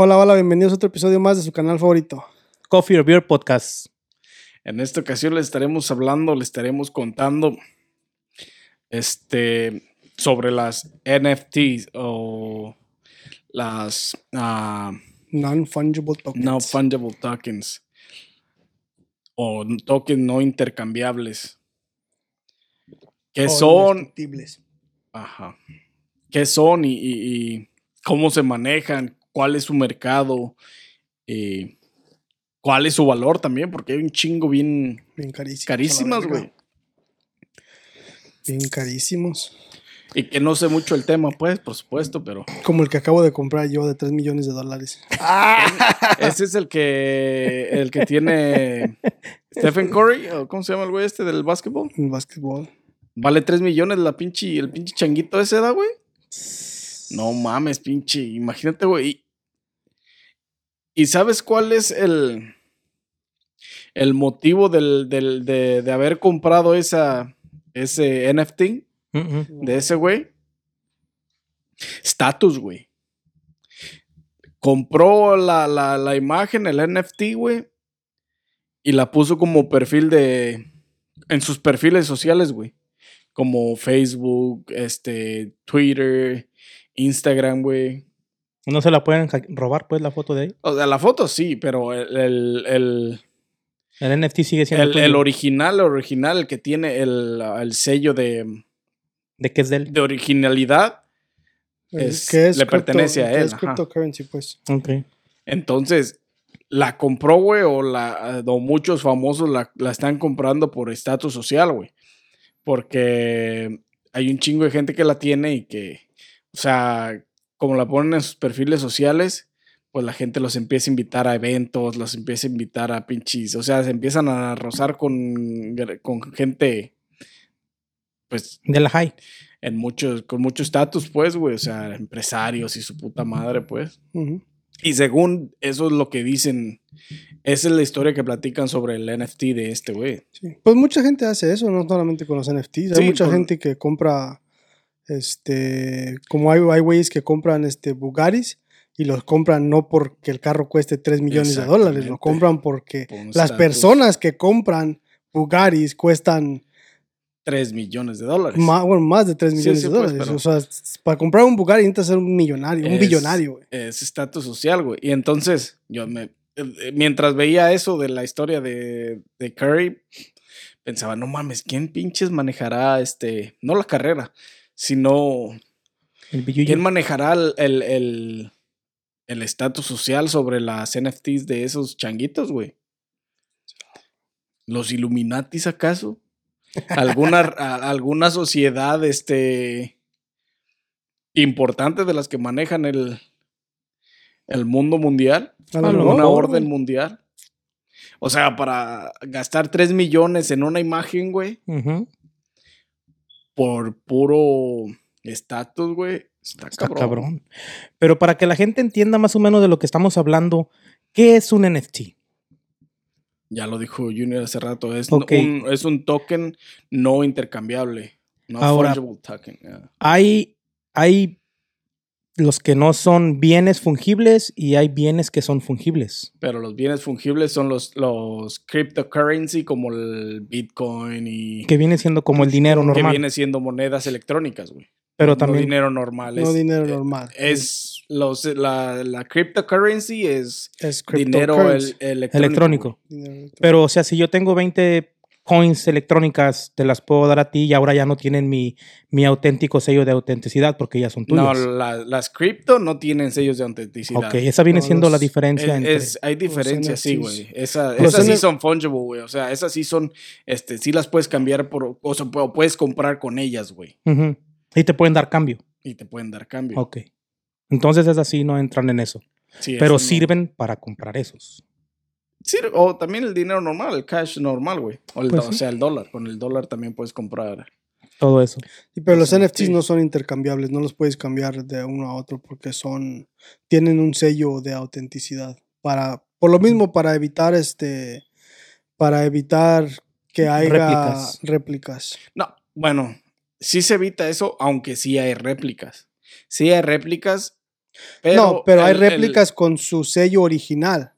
Hola, hola, bienvenidos a otro episodio más de su canal favorito. Coffee or Beer Podcast. En esta ocasión les estaremos hablando, les estaremos contando este, sobre las NFTs o las ah, Non-fungible tokens. no fungible tokens o tokens no intercambiables. ¿Qué O son? Ajá. ¿Qué son y, y- y cómo se manejan? ¿Cuál es su mercado? Y ¿Cuál es su valor también? Porque hay un chingo bien la carísimas, güey. Bien carísimos. Y que no sé mucho el tema, pues, por supuesto, pero. Como el que acabo de comprar yo de 3 millones de dólares. Ese es el que. El que tiene. Stephen Curry, ¿o ¿cómo se llama el güey este del básquetbol? En básquetbol. Vale 3 millones la pinche, el pinche changuito ese, ¿da, güey? No mames, pinche. Imagínate, güey. Y, sabes cuál es el. El motivo del, del- de, de haber comprado esa, ese NFT de ese güey? Status, güey. Compró la, la, la imagen, el NFT, güey. Y la puso como perfil de. En sus perfiles sociales, güey. Como Facebook, este, Twitter, Instagram, güey. No se la pueden robar, pues, la foto de ahí. O sea, la foto sí, pero el, el, el, El NFT sigue siendo el- el original, el original, el que tiene el, el sello de, ¿De qué es de él? de originalidad, Es- le pertenece a que él, Es ajá. cryptocurrency, pues. Ok. Entonces, la compró, güey, o, la, o muchos famosos la, la están comprando por estatus social, güey. Porque hay un chingo de gente que la tiene y que, o sea, como la ponen en sus perfiles sociales, pues la gente los empieza a invitar a eventos, los empieza a invitar a pinches, o sea, se empiezan a rozar con, con gente, pues, De la high. en muchos, con mucho estatus, pues, güey, o sea, empresarios y su puta madre, pues. Y según eso es lo que dicen, esa es la historia que platican sobre el NFT de este güey. Sí. Pues mucha gente hace eso, no solamente con los NFTs. Hay Sí, mucha gente que compra, este, como hay, hay güeyes que compran este Bugaris y los compran no porque el carro cueste 3 millones de dólares, lo compran porque las personas que compran Bugaris cuestan 3 millones de dólares. más, bueno, más de 3 Sí, millones sí, de pues, dólares. O sea, para comprar un Bugatti necesitas ser un millonario, un billonario, güey. Es estatus social, güey. Y entonces, yo me. eh, Mientras veía eso de la historia de, de Curry, pensaba, no mames, ¿quién pinches manejará este. No la carrera, sino. El billuyo. ¿Quién manejará el- el el- el estatus social sobre las NFTs de esos changuitos, güey? ¿Los Illuminatis acaso? ¿Alguna, a- alguna sociedad este, importante de las que manejan el, el mundo mundial? A lo A lo mejor, ¿Una güey. orden mundial? O sea, para gastar 3 millones en una imagen, güey. Por puro estatus, güey, está, Está cabrón. cabrón. Pero para que la gente entienda más o menos de lo que estamos hablando, ¿qué es un NFT? Ya lo dijo Junior hace rato. Es, Ok. un, es un token no intercambiable. No Ahora- fungible token. yeah. Hay, hay los que no son bienes fungibles y hay bienes que son fungibles. Pero los bienes fungibles son los, los cryptocurrency como el Bitcoin y Que viene siendo como el dinero que normal. viene siendo monedas electrónicas, güey. pero No también dinero normal. No es, dinero eh, normal. Es los, la, la cryptocurrency es es dinero cryptocurrency. el- electrónico. electrónico. Dinero electrónico. Pero, o sea, si yo tengo 20 coins electrónicas, te las puedo dar a ti y ahora ya no tienen mi, mi auténtico sello de autenticidad porque ya son No, tuyas. la- las cripto no tienen sellos de autenticidad. ok, esa viene No, siendo la diferencia Es- entre... es- hay diferencias, sí, güey. Esa- esas sí son fungible, güey. O sea, esas sí son, este, sí las puedes cambiar por, o sea, pu- puedes comprar con ellas, güey. Ujú. Y te pueden dar cambio. Y te pueden dar cambio. Ok. Entonces esas sí no entran en eso. Sí, Pero no. sirven para comprar esos. Sir- o también el dinero normal, el cash normal, güey. O, el Pues o sí. sea, el dólar. Con el dólar también puedes comprar. Todo eso. Sí, pero los Los NFTs no son intercambiables, no los puedes cambiar de uno a otro porque son tienen un sello de autenticidad para por lo mismo para evitar este para evitar que haya Réplicas. réplicas. No, bueno, sí se evita eso, aunque sí hay réplicas. Sí hay réplicas, no, pero hay el- réplicas con su sello original.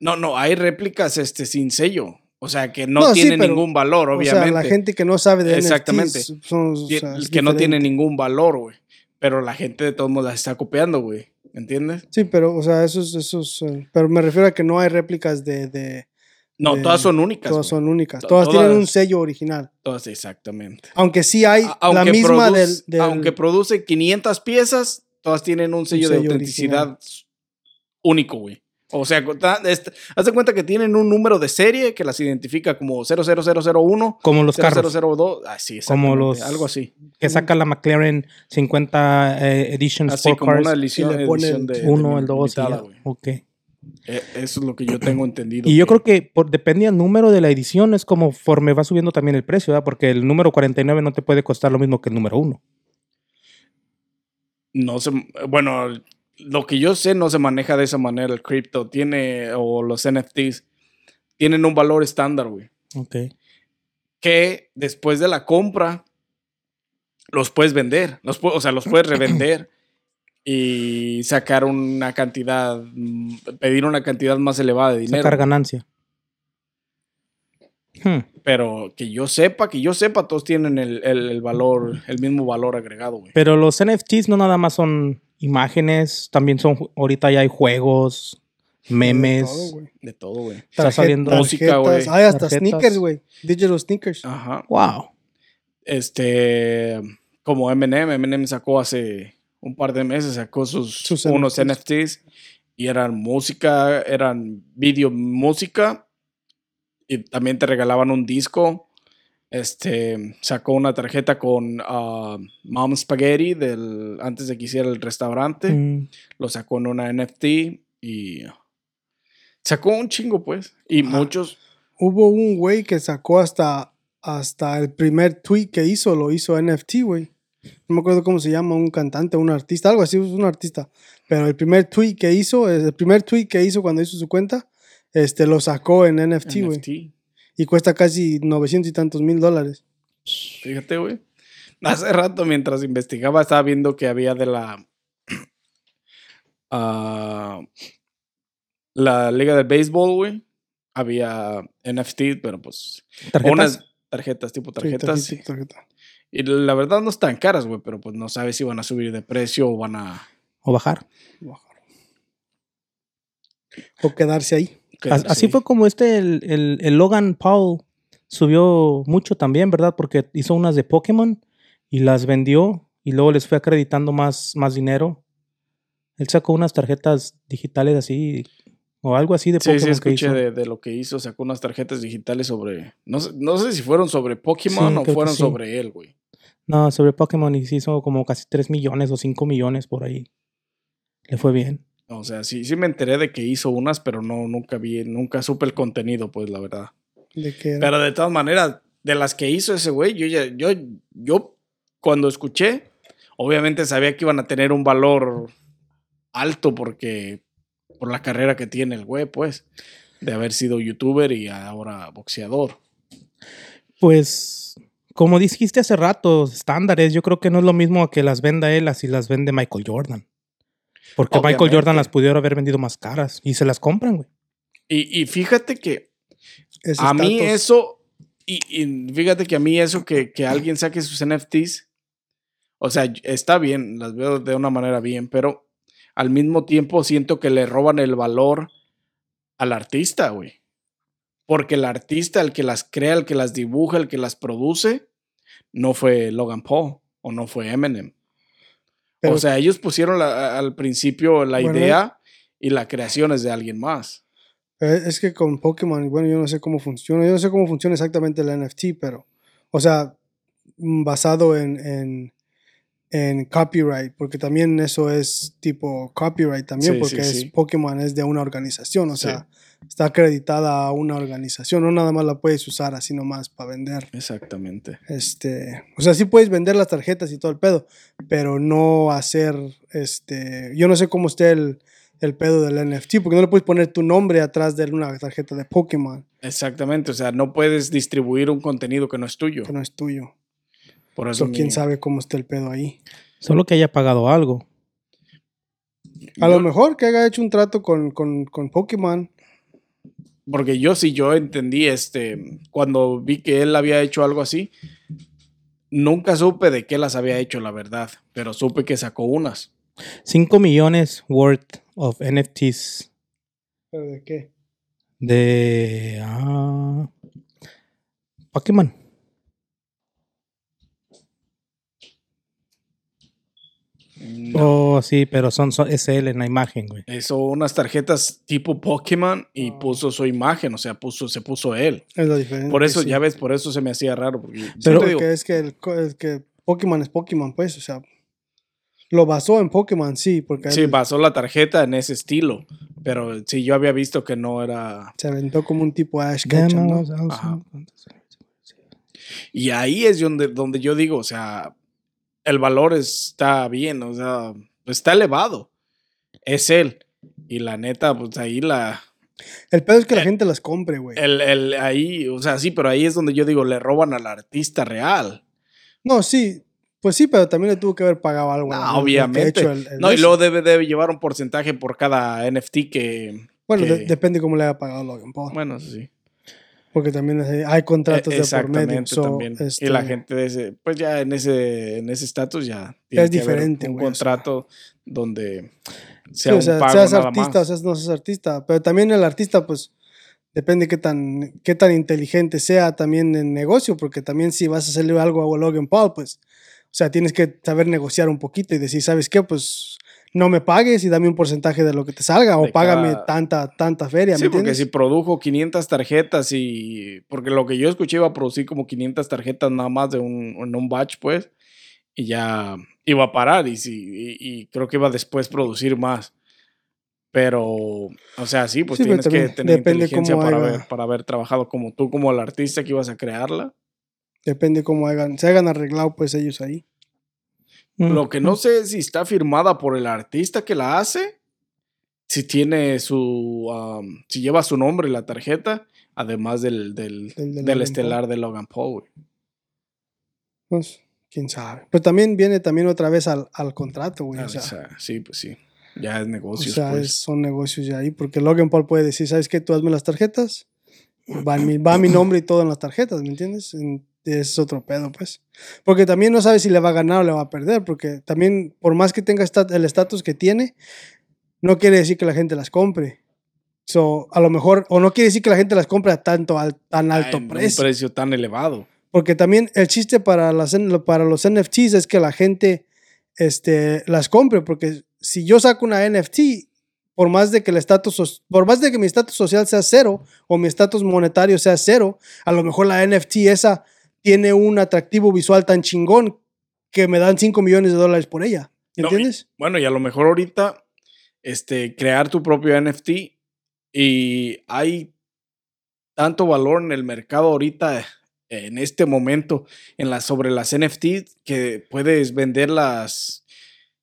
No, no, hay réplicas este, sin sello. O sea, que no, No, sí, pero, ningún valor, O obviamente. sea, la gente que no sabe de Exactamente. NFTs son, o sea, es que no tiene ningún valor, güey. Pero la gente de todos modos las está copiando, güey. ¿Entiendes? Sí, pero, o sea, esos, esos, eh, pero me refiero a que no hay réplicas de, de No, de- todas son únicas. todas son únicas. To- Todas, tienen un sello original. Todas, exactamente. Aunque sí hay A- la misma del, produce- del- aunque produce 500 piezas, todas tienen un sello, de sello autenticidad único, güey. O sea, este- haz de cuenta que tienen un número de serie que las identifica como 00001, Como los carros 0002, ah, sí, Como los- algo así. que saca la McLaren 50 eh, Edition Así Sport como una Cars. edición, le pone edición el de, de Uno, el dos, y limitada, ya. güey. Ok. Eh, Eso es lo que yo tengo entendido. Y yo creo que por, depende del número de la edición, es como conforme va subiendo también el precio, ¿verdad? Porque el número 49 no te puede costar lo mismo que el número 1. no se, bueno, lo que yo sé no se maneja de esa manera el cripto, tiene, o los NFTs, tienen un valor estándar, güey. Ok. que después de la compra los puedes vender, los o sea, los puedes revender y sacar una cantidad, pedir una cantidad más elevada de dinero. Sacar ganancia. Hmm. Pero que yo sepa, que yo sepa, todos tienen el, el- el valor, el mismo valor agregado, güey. Pero los NFTs no nada más son imágenes, también son, ahorita ya hay juegos, memes. de todo, güey. De todo, güey. Está Tarjet- saliendo música, güey. Hay hasta Tarjetas. sneakers, güey. Digital sneakers. Ajá. wow. Este, como Eminem, Eminem sacó hace un par de meses, sacó sus, Sus unos NFTs. NFTs y eran música, eran video música y también te regalaban un disco. Este, sacó una tarjeta con ah, Mom Spaghetti del, antes de que hiciera el restaurante. Mm. Lo sacó en una NFT y sacó un chingo, pues. Y Ajá. muchos, Hubo un güey que sacó hasta, hasta el primer tweet que hizo, lo hizo NFT, güey. No me acuerdo cómo se llama, un cantante, un artista, algo así, es un artista. Pero el primer tweet que hizo, el primer tweet que hizo cuando hizo su cuenta, este, lo sacó en NFT, güey. Y cuesta casi 900 y tantos mil dólares. Fíjate, güey. Hace rato, mientras investigaba, estaba viendo que había de la. ah, la Liga de Béisbol, güey. Había NFT, pero pues. ¿Tarjetas? Unas tarjetas, tipo Sí, tarjetas. tarjeta, tarjeta. Y la verdad no están caras, güey, pero pues no sabes si van a subir de precio o van a. O bajar. O quedarse ahí. Así fue como este, el, el- el Logan Paul subió mucho también, ¿verdad? Porque hizo unas de Pokémon y las vendió y luego les fue acreditando más, más dinero. Él sacó unas tarjetas digitales así o algo así de Sí, Pokémon sí, que escuché hizo. de, de lo que hizo. Sacó unas tarjetas digitales sobre. No sé, no sé si fueron sobre Pokémon Sí, o que fueron sí. sobre él, güey. No, sobre Pokémon y sí hizo como casi 3 millones o 5 millones por ahí. Le fue bien. O sea, sí, sí me enteré de que hizo unas, pero no, nunca vi, nunca supe el contenido, pues, la verdad. De que era- Pero de todas maneras, de las que hizo ese güey, yo ya, yo, yo cuando escuché, obviamente sabía que iban a tener un valor alto porque por la carrera que tiene el güey, pues, de haber sido youtuber y ahora boxeador. Pues, como dijiste hace rato, estándares, yo creo que no es lo mismo que las venda él así las vende Michael Jordan. Porque Michael. Jordan las pudiera haber vendido más caras y se las compran, güey. Y, y fíjate que ese a mí eso, y, y fíjate que a mí eso que, que alguien saque sus NFTs, o sea, está bien, las veo de una manera bien, pero al mismo tiempo siento que le roban el valor al artista, güey. Porque el artista, el que las crea, el que las dibuja, el que las produce, no fue Logan Paul o no fue Eminem. Pero- o sea, ellos pusieron la- al principio la Bueno, idea y la creación es de alguien más. Eh, Es que con Pokémon, bueno, yo no sé cómo funciona, yo no sé cómo funciona exactamente el NFT, pero, o sea, mm, basado en, en, en copyright, porque también eso es tipo copyright también, Sí, porque sí, es, sí. Pokémon es de una organización, o sea, está acreditada a una organización, no nada más la puedes usar así nomás para vender. Exactamente. Este, o sea, sí puedes vender las tarjetas y todo el pedo, pero no hacer, este, yo no sé cómo esté el, el pedo del NFT, porque no le puedes poner tu nombre atrás de una tarjeta de Pokémon Exactamente, o sea, no puedes distribuir un contenido que no es tuyo. que no es tuyo. Por eso So, quién sabe cómo está el pedo ahí. Solo que haya pagado algo. A lo mejor que haya hecho un trato con, con, con Pokémon. Porque yo sí, yo entendí, este, cuando vi que él había hecho algo así, nunca supe de qué las había hecho, la verdad, pero supe que sacó unas. 5 millones worth of NFTs ¿Pero de qué? de ah, Pokémon. Oh, sí, pero son, son es él en la imagen, güey. Hizo unas tarjetas tipo Pokémon y puso su imagen, o sea, puso, se puso él. Es lo diferente. Por eso, sí. ya ves, por eso se me hacía raro. Porque Pero- Porque es que, el, que Pokémon es Pokémon, pues, o sea. Lo basó en Pokémon, sí, porque sí, él basó la tarjeta en ese estilo, pero sí, yo había visto que no era... se aventó como un tipo Ash Ketchum, ¿no? Y ahí es donde, donde yo digo, o sea, el valor está bien, o sea, está elevado. Es él. Y la neta, pues ahí la... El pedo es que la Eh, gente las compre, güey. El, el- ahí, o sea, sí, pero ahí es donde yo digo, le roban al artista real. No, sí. Pues sí, pero también le tuvo que haber pagado algo. No, ha obviamente. el- el no, y luego debe, debe llevar un porcentaje por cada NFT que... Bueno, que- de- depende cómo le haya pagado Logan Paul. Bueno, sí. Porque también hay- contratos Eh, de por medio. Exactamente, so, también. este, Y la gente de ese, pues ya en ese en ese estatus ya Ya es que haber diferente, un o contrato donde sí, sea o un sea, pago seas nada artista o seas no seas artista. Pero también el artista, pues, depende qué tan, qué tan inteligente sea también en negocio. Porque también si vas a hacerle algo a Logan Paul, pues, o sea, tienes que saber negociar un poquito y decir, ¿sabes qué? Pues no me pagues y dame un porcentaje de lo que te salga o págame tanta, tanta feria. Sí, ¿me porque si produjo 500 tarjetas y porque lo que yo escuché iba a producir como 500 tarjetas nada más de un en un batch, pues, y ya iba a parar y y, y creo que iba a después producir más. Pero, o sea, sí, pues Sí, tienes que tener depende inteligencia cómo para haber, para haber trabajado como tú, como el artista que ibas a crearla. Depende cómo hagan, se hagan arreglado pues ellos ahí. Mm. Lo que no sé es si está firmada por el artista que la hace, si tiene su, um, si lleva su nombre la tarjeta, además del, del, Del estelar de Logan Paul. Pues, quién sabe. Pero también viene también otra vez al, al contrato, güey. Ah, o sea, o sea, sí, pues sí. Ya es o negocios, sea, pues. es- son negocios ya ahí. Porque Logan Paul puede decir, ¿sabes qué? Tú hazme las tarjetas. Va mi, va mi nombre y todo en las tarjetas, ¿me entiendes? En- es otro pedo, pues. Porque también no sabe si le va a ganar o le va a perder. Porque también, por más que tenga el estatus que tiene, no quiere decir que la gente las compre. So, a lo mejor, o no quiere decir que la gente las compre a tanto, al, tan alto precio. Un precio tan elevado. Porque también el chiste para, las, para los NFTs es que la gente este, las compre. Porque si yo saco una NFT, por más de que el estatus, por más de que mi estatus social sea cero o mi estatus monetario sea cero, a lo mejor la NFT esa tiene un atractivo visual tan chingón que me dan 5 millones de dólares por ella. No, ¿Entiendes? Bueno, y a lo mejor ahorita, este, crear tu propio NFT y hay tanto valor en el mercado ahorita, en este momento, en la, sobre las NFT, que puedes venderlas,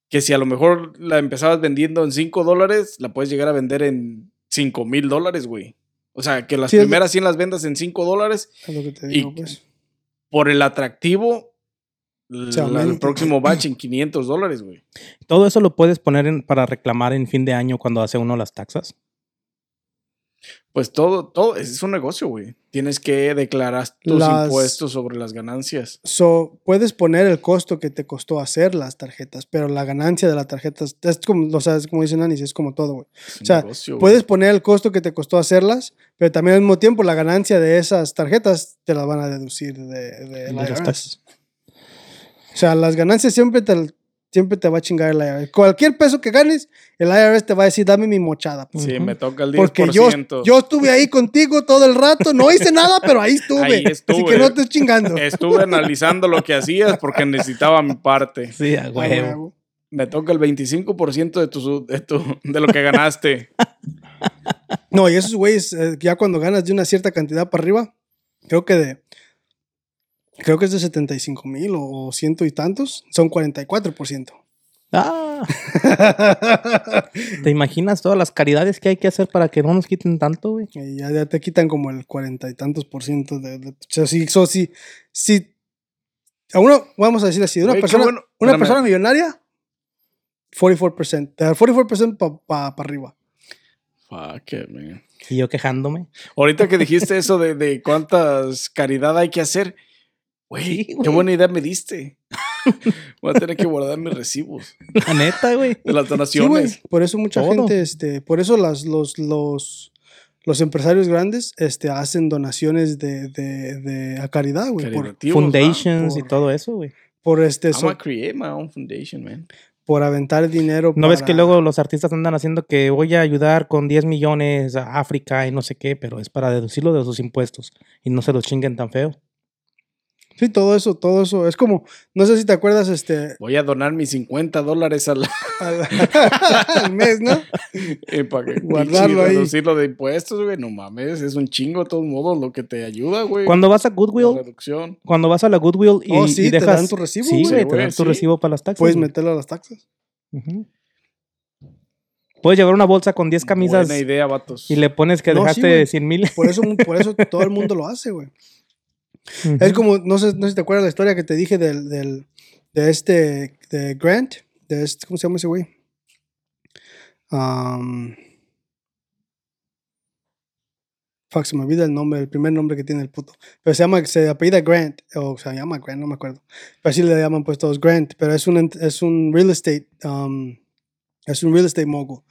que si a lo mejor la empezabas vendiendo en 5 dólares, la puedes llegar a vender en 5 mil dólares, güey. O sea, que las Sí, primeras 100 las vendas en 5 dólares Es lo que te Y- digo, pues. Por el atractivo. La- el próximo batch en 500 dólares, güey. Todo eso lo puedes poner en- para reclamar en fin de año cuando hace uno las taxas. Pues todo, todo es un negocio, güey. Tienes que declarar tus Las- impuestos sobre las ganancias. So, puedes poner el costo que te costó hacer las tarjetas, pero la ganancia de las tarjetas, es como, o sea, es como dicen Anis, es como todo, güey. Es un O sea, negocio. Puedes poner el costo que te costó hacerlas, pero también al mismo tiempo la ganancia de esas tarjetas te las van a deducir de, de las taxas. O sea, las ganancias siempre te, siempre te va a chingar el IRS. Cualquier peso que ganes, el IRS te va a decir, dame mi mochada. pues. Sí, me toca el 10%. Porque yo, yo estuve ahí contigo todo el rato, no hice nada, pero ahí estuve. Ahí Así estuve. que no estés chingando. Estuve analizando lo que hacías porque necesitaba mi parte. Sí, a huevo. Me toca el 25% de, tu, de, tu, de lo que ganaste. No, y esos güeyes, eh, ya cuando ganas de una cierta cantidad para arriba, creo que de. Creo que es de 75 mil o ciento y tantos, son 44%. Ah, ¿te imaginas todas las caridades que hay que hacer para que no nos quiten tanto, güey? Ya, ya te quitan como el cuarenta y tantos por ciento de, de- o sea, si, so, si, si a uno, vamos a decir así, de una persona, bueno. una Espérame. persona millonaria, 44%. Te da 44% para arriba. Fuck it, man. Y yo quejándome. Ahorita que dijiste eso de, de cuántas caridad hay que hacer, güey, Sí, qué buena idea me diste. Voy a tener que guardar mis recibos La neta, güey. de las Sí, donaciones. Por eso mucha Todo. gente, este, por eso las, los, los, los empresarios grandes este, hacen donaciones de, de, de a caridad, güey. Por, Foundations por- y todo eso, güey. por, este. I'm so- gonna create my own foundation, man. por aventar dinero. ¿No ves que luego los artistas andan haciendo que voy a ayudar con 10 millones a África y no sé qué, pero es para deducirlo de sus impuestos y no se los chinguen tan feo? Sí, todo eso, todo eso. Es como, no sé si te acuerdas, este, Voy a donar mis 50 dólares al, al, al mes, ¿no? eh, para que Guardarlo ahí. reducirlo de impuestos, güey. No mames, es un chingo de todos modos lo que te ayuda, güey. Cuando vas a La Goodwill, reducción. cuando vas a la Goodwill y, Oh, sí, y te dejas... dan tu recibo, Sí, güey. Sí, te dan tu sí. recibo para las taxas. Puedes güey. meterlo a las taxas. Puedes llevar una bolsa con 10 camisas Buena idea, vatos. y le pones que No, sí, dejaste güey. 100 mil. Por eso, por eso todo el mundo lo hace, güey. Es como, no sé, no sé si te acuerdas la historia que te dije del, del de este, de Grant, de este, ¿cómo se llama ese güey? Um, fuck, se me olvida el nombre, el primer nombre que tiene el puto. Pero se llama, se apellida Grant, o se llama Grant, no me acuerdo. Pero así le llaman pues todos Grant, pero es un, es un real estate, um, es un real estate mogul.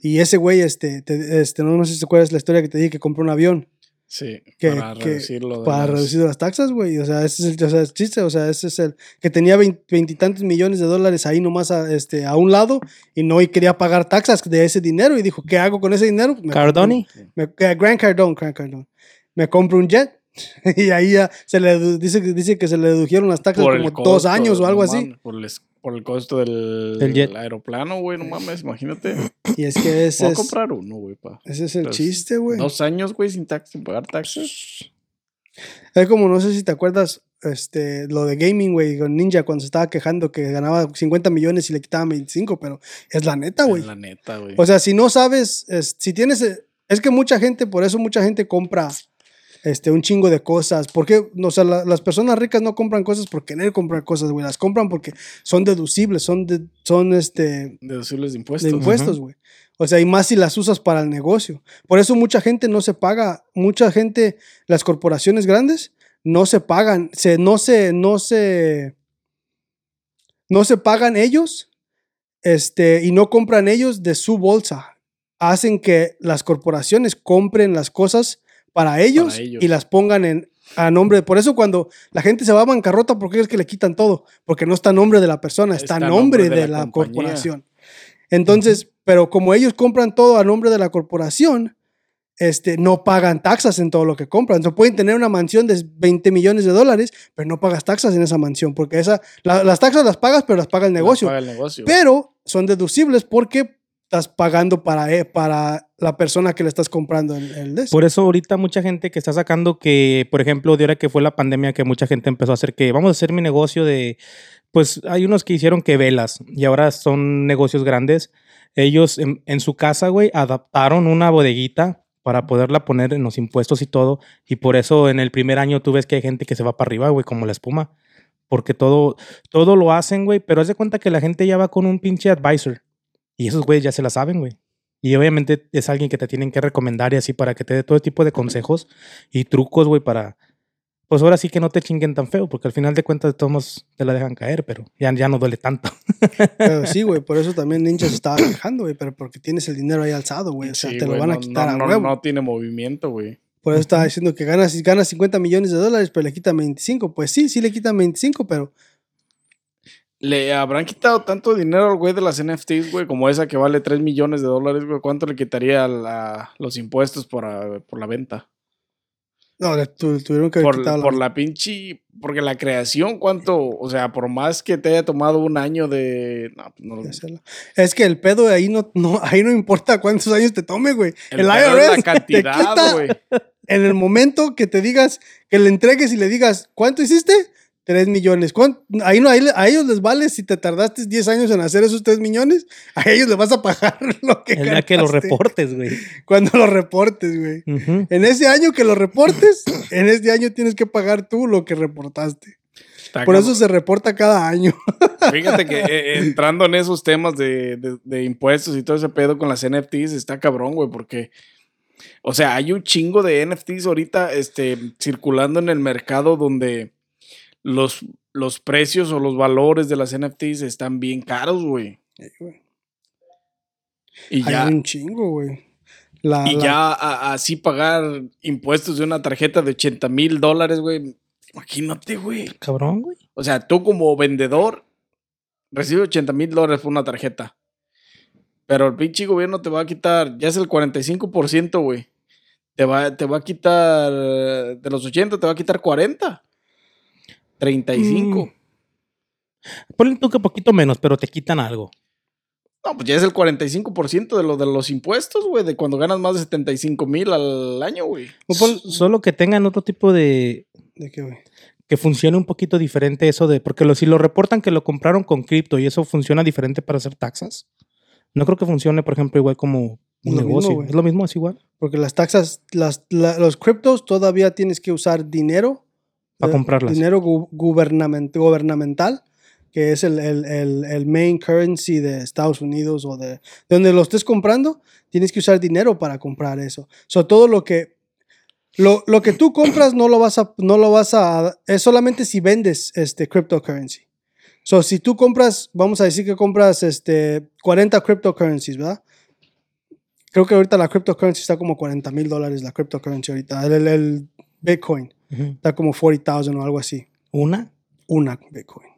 Y ese güey, este, te- este, no, no sé si te acuerdas la historia que te dije que compró un avión Sí, que- para que- reducirlo. de para las- reducir las taxas, güey. O sea, ese es el, o sea, el chiste, o sea, ese es el que tenía vein- veintitantos millones de dólares ahí nomás a, este, a un lado y no y quería pagar taxas de ese dinero y dijo, ¿qué hago con ese dinero? Me Cardoni. compro- me- eh, Grant Cardone, Grant Cardone. Me compro un jet y ahí ya se le dice, que- dice que se le dedujeron las taxas por como dos años o algo no así. Por el, por el costo del, Del jet. aeroplano, güey, no mames, imagínate. Y es que ese Voy a es, comprar uno, güey, pa. ese es el Pues, chiste, güey. Dos años, güey, sin, tax, sin pagar taxas. Es como, no sé si te acuerdas, este, lo de gaming, güey, con Ninja cuando se estaba quejando que ganaba 50 millones y le quitaban 25, pero es la neta, güey. La neta, güey. O sea, si no sabes, es- si tienes, es que mucha gente, por eso mucha gente compra este, un chingo de cosas. Porque, o sea, la- las personas ricas no compran cosas por querer comprar cosas, güey. Las compran porque son deducibles, son, de- son este, Deducibles de impuestos. de impuestos, güey. O sea, y más si las usas para el negocio. Por eso mucha gente no se paga, mucha gente, las corporaciones grandes no se pagan, se, no se, no se, no se pagan ellos, este, y no compran ellos de su bolsa. Hacen que las corporaciones compren las cosas para ellos, ellos. y las pongan en a nombre. Por eso cuando la gente se va a bancarrota, ¿por qué es que le quitan todo? Porque no está a nombre de la persona, está, a nombre de, la, corporación. Entonces, pero como ellos compran todo a nombre de la corporación, este, no pagan taxas en todo lo que compran. Entonces pueden tener una mansión de 20 millones de dólares, pero no pagas taxas en esa mansión, porque esa, la- las taxas las pagas, pero las paga el Las negocio. paga el negocio. Pero son deducibles porque estás pagando para, eh, para la persona que le estás comprando el, el. Por eso ahorita mucha gente que está sacando que, por ejemplo, de ahora que fue la pandemia, que mucha gente empezó a hacer que vamos a hacer mi negocio de, pues hay unos que hicieron que velas y ahora son negocios grandes. Ellos en, en su casa, güey, adaptaron una bodeguita para poderla poner en los impuestos y todo. Y por eso en el primer año tú ves que hay gente que se va para arriba, güey, como la espuma. Porque todo, todo lo hacen, güey, pero haz de cuenta que la gente ya va con un pinche advisor. Y esos güeyes ya se la saben, güey. Y obviamente es alguien que te tienen que recomendar y así para que te dé todo tipo de consejos y trucos, güey, para... Pues ahora sí que no te chinguen tan feo, porque al final de cuentas todos te la dejan caer, pero ya, ya no duele tanto. Pero sí, güey, por eso también Ninja se estaba quejando, güey, pero porque tienes el dinero ahí alzado, güey. O sea, Sí, te lo van a no- quitar no, a no- huevo. No tiene movimiento, güey. Por eso estaba diciendo que ganas, ganas 50 millones de dólares, pero le quitan 25. Pues sí, sí le quitan 25, pero ¿Le habrán quitado tanto dinero al güey de las NFTs, güey? Como esa que vale 3 millones de dólares, güey. ¿Cuánto le quitaría la- los impuestos por, ah, por la venta? no, le tu- tuvieron que Por, por la pinche... Porque la creación, ¿cuánto? O sea, por más que te haya tomado un año de... No, pues no, hacerla. Es que el pedo de ahí no, no, ahí no importa cuántos años te tome, güey. El, pedo IRS es la cantidad, güey. en el momento que te digas, que le entregues y le digas, ¿cuánto hiciste? 3 millones. ¿Cuán- Ahí no, ahí a ellos les vale si te tardaste 10 años en hacer esos 3 millones, a ellos les vas a pagar lo que El día que los reportes, güey. Cuando los reportes, güey. En ese año que lo reportes, en ese año tienes que pagar tú lo que reportaste. Está Por eso se reporta cada año. Fíjate que eh, entrando en esos temas de, de- de impuestos y todo ese pedo con las NFTs está cabrón, güey, porque, o sea, hay un chingo de NFTs ahorita este, circulando en el mercado donde los, los precios o los valores de las NFTs están bien caros, güey. Y Hay ya, un chingo, güey. La- y la- ya a- así pagar impuestos de una tarjeta de 80 mil dólares, güey. Imagínate, güey. Cabrón, güey. O sea, tú como vendedor recibes 80 mil dólares por una tarjeta. Pero el pinche gobierno te va a quitar, ya es el 45%, güey. Te va, te va a quitar, de los 80, te va a quitar 40. 35. Mm. Ponle tú que poquito menos, pero te quitan algo. No, pues ya es el 45% de, lo, de los impuestos, güey, de cuando ganas más de 75 mil al año, güey. Pon- Solo que tengan otro tipo de. ¿De qué, güey? que funcione un poquito diferente eso de. Porque lo, si lo reportan que lo compraron con cripto y eso funciona diferente para hacer taxas, no creo que funcione, por ejemplo, igual como un lo negocio. es lo mismo, es igual. Porque las taxas, las, la- los criptos todavía tienes que usar dinero. Pa' eh, comprarlas. Dinero gu- gubernament- gubernamental, que es el, el- el- el main currency de Estados Unidos o de, de donde lo estés comprando, tienes que usar dinero para comprar eso. So, todo lo que lo, lo que tú compras no lo vas a no lo vas a es solamente si vendes este cryptocurrency. So, si tú compras, vamos a decir que compras este 40 cryptocurrencies, ¿verdad? Creo que ahorita la cryptocurrency está como 40 mil dólares la cryptocurrency ahorita. El, el- el Está como 40,000 o algo así. Una. Una Bitcoin.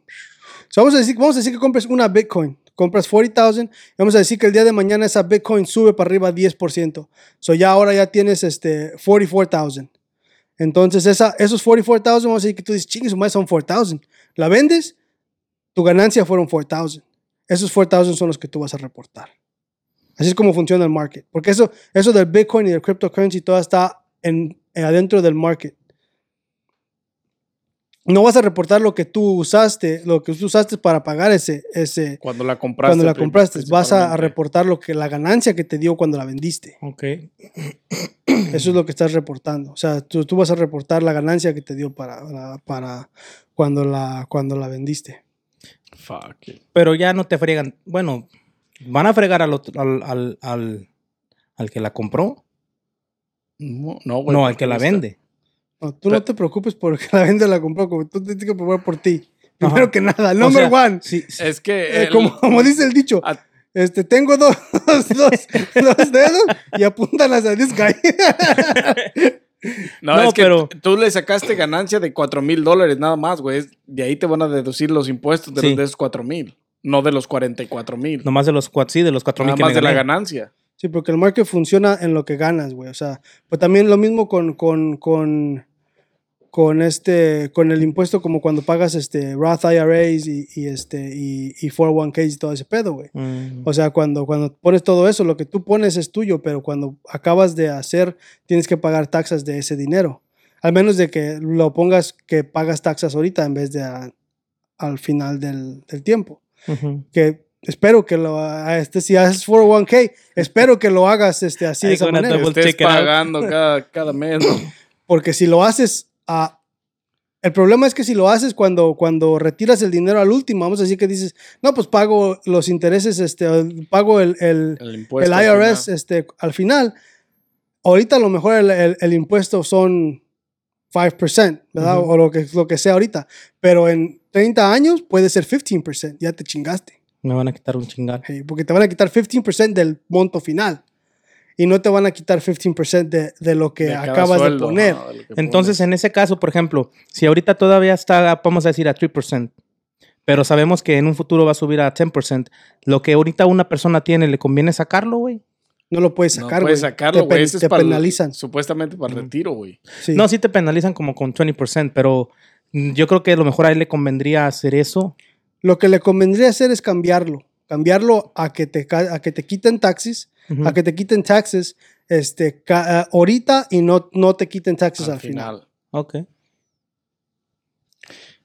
So, vamos, a decir, vamos a decir que compres una Bitcoin. Compras 40,000 y vamos a decir que el día de mañana esa Bitcoin sube para arriba 10%. So ya ahora ya tienes este 44,000. Entonces esa, esos 44,000 vamos a decir que tú dices, chingue, su madre son 4,000. La vendes, tu ganancia fueron 4,000. Esos 4,000 son los que tú vas a reportar. Así es como funciona el market. Porque eso, eso del Bitcoin y del cryptocurrency todo está en, eh, adentro del market. No vas a reportar lo que tú usaste, lo que tú usaste para pagar ese, ese Cuando la compraste. cuando la compraste. Vas a, reportar lo que la ganancia que te dio cuando la vendiste. Ok. Eso es lo que estás reportando. O sea, tú, tú vas a reportar la ganancia que te dio para, para, para cuando, la, cuando la vendiste. Fuck it. Pero ya no te fregan. Bueno, van a fregar al, otro- al, al, al, al que la compró. No, no, güey, no, al que la está- vende. No, tú no te preocupes porque la vende la compró, como tú tienes que preocupar por ti. Primero Ajá. que nada, O number sea, one. Sí, sí. Es que. Eh, el- como, como dice el dicho, a- este, tengo dos, dos, dos dedos y apuntan hacia this guy. No, No, es que pero- tú le sacaste ganancia de 4 mil dólares nada más, güey. De ahí te van a deducir los impuestos de, Sí. los, de esos 4 mil, no de los 44 mil. Nomás de los cuatro, sí, de los cuatro Nada mil que más me de la ganancia. Sí, porque el market funciona en lo que ganas, güey. O sea, pues también lo mismo con, con, con, con este, con el impuesto como cuando pagas este Roth IRAs y, y este, y, y 401ks y todo ese pedo, güey. Mm. O sea, cuando, cuando pones todo eso, lo que tú pones es tuyo, pero cuando acabas de hacer, tienes que pagar taxas de ese dinero. Al menos de que lo pongas que pagas taxas ahorita en vez de a- al final del, del tiempo. Que espero que lo a- este, si haces 401k, espero que lo hagas este, así de esa manera. Estés pagando cada, cada mes, ¿no? Porque si lo haces a... El problema es que si lo haces cuando, cuando retiras el dinero al último, vamos a decir que dices, no, pues pago los intereses, este, pago el, el, El el impuesto. al IRS final. este, al final. Ahorita a lo mejor el, el- el impuesto son 5%, ¿verdad? O lo que, lo que sea ahorita. Pero en 30 años puede ser 15%, ya te chingaste. Me van a quitar un chingar. Hey, porque te van a quitar 15% del monto final. Y no te van a quitar 15% de, de lo que De acabas sueldo, de poner. de Entonces, pones. en ese caso, por ejemplo, si ahorita todavía está, vamos a decir, a 3%, pero sabemos que en un futuro va a subir a 10%, lo que ahorita una persona tiene, ¿le conviene sacarlo, güey? No lo puedes no sacar, puedes güey. sacarlo, Te güey. pen- Ese es te para el- penalizan. supuestamente para el retiro, güey. Sí. No, sí te penalizan como con 20%, pero yo creo que a lo mejor a él le convendría hacer eso. Lo que le convendría hacer es cambiarlo. Cambiarlo a que te, a que te quiten taxis, a que te quiten taxes este, ca- ah, ahorita y no, no te quiten taxes al, final. Ok.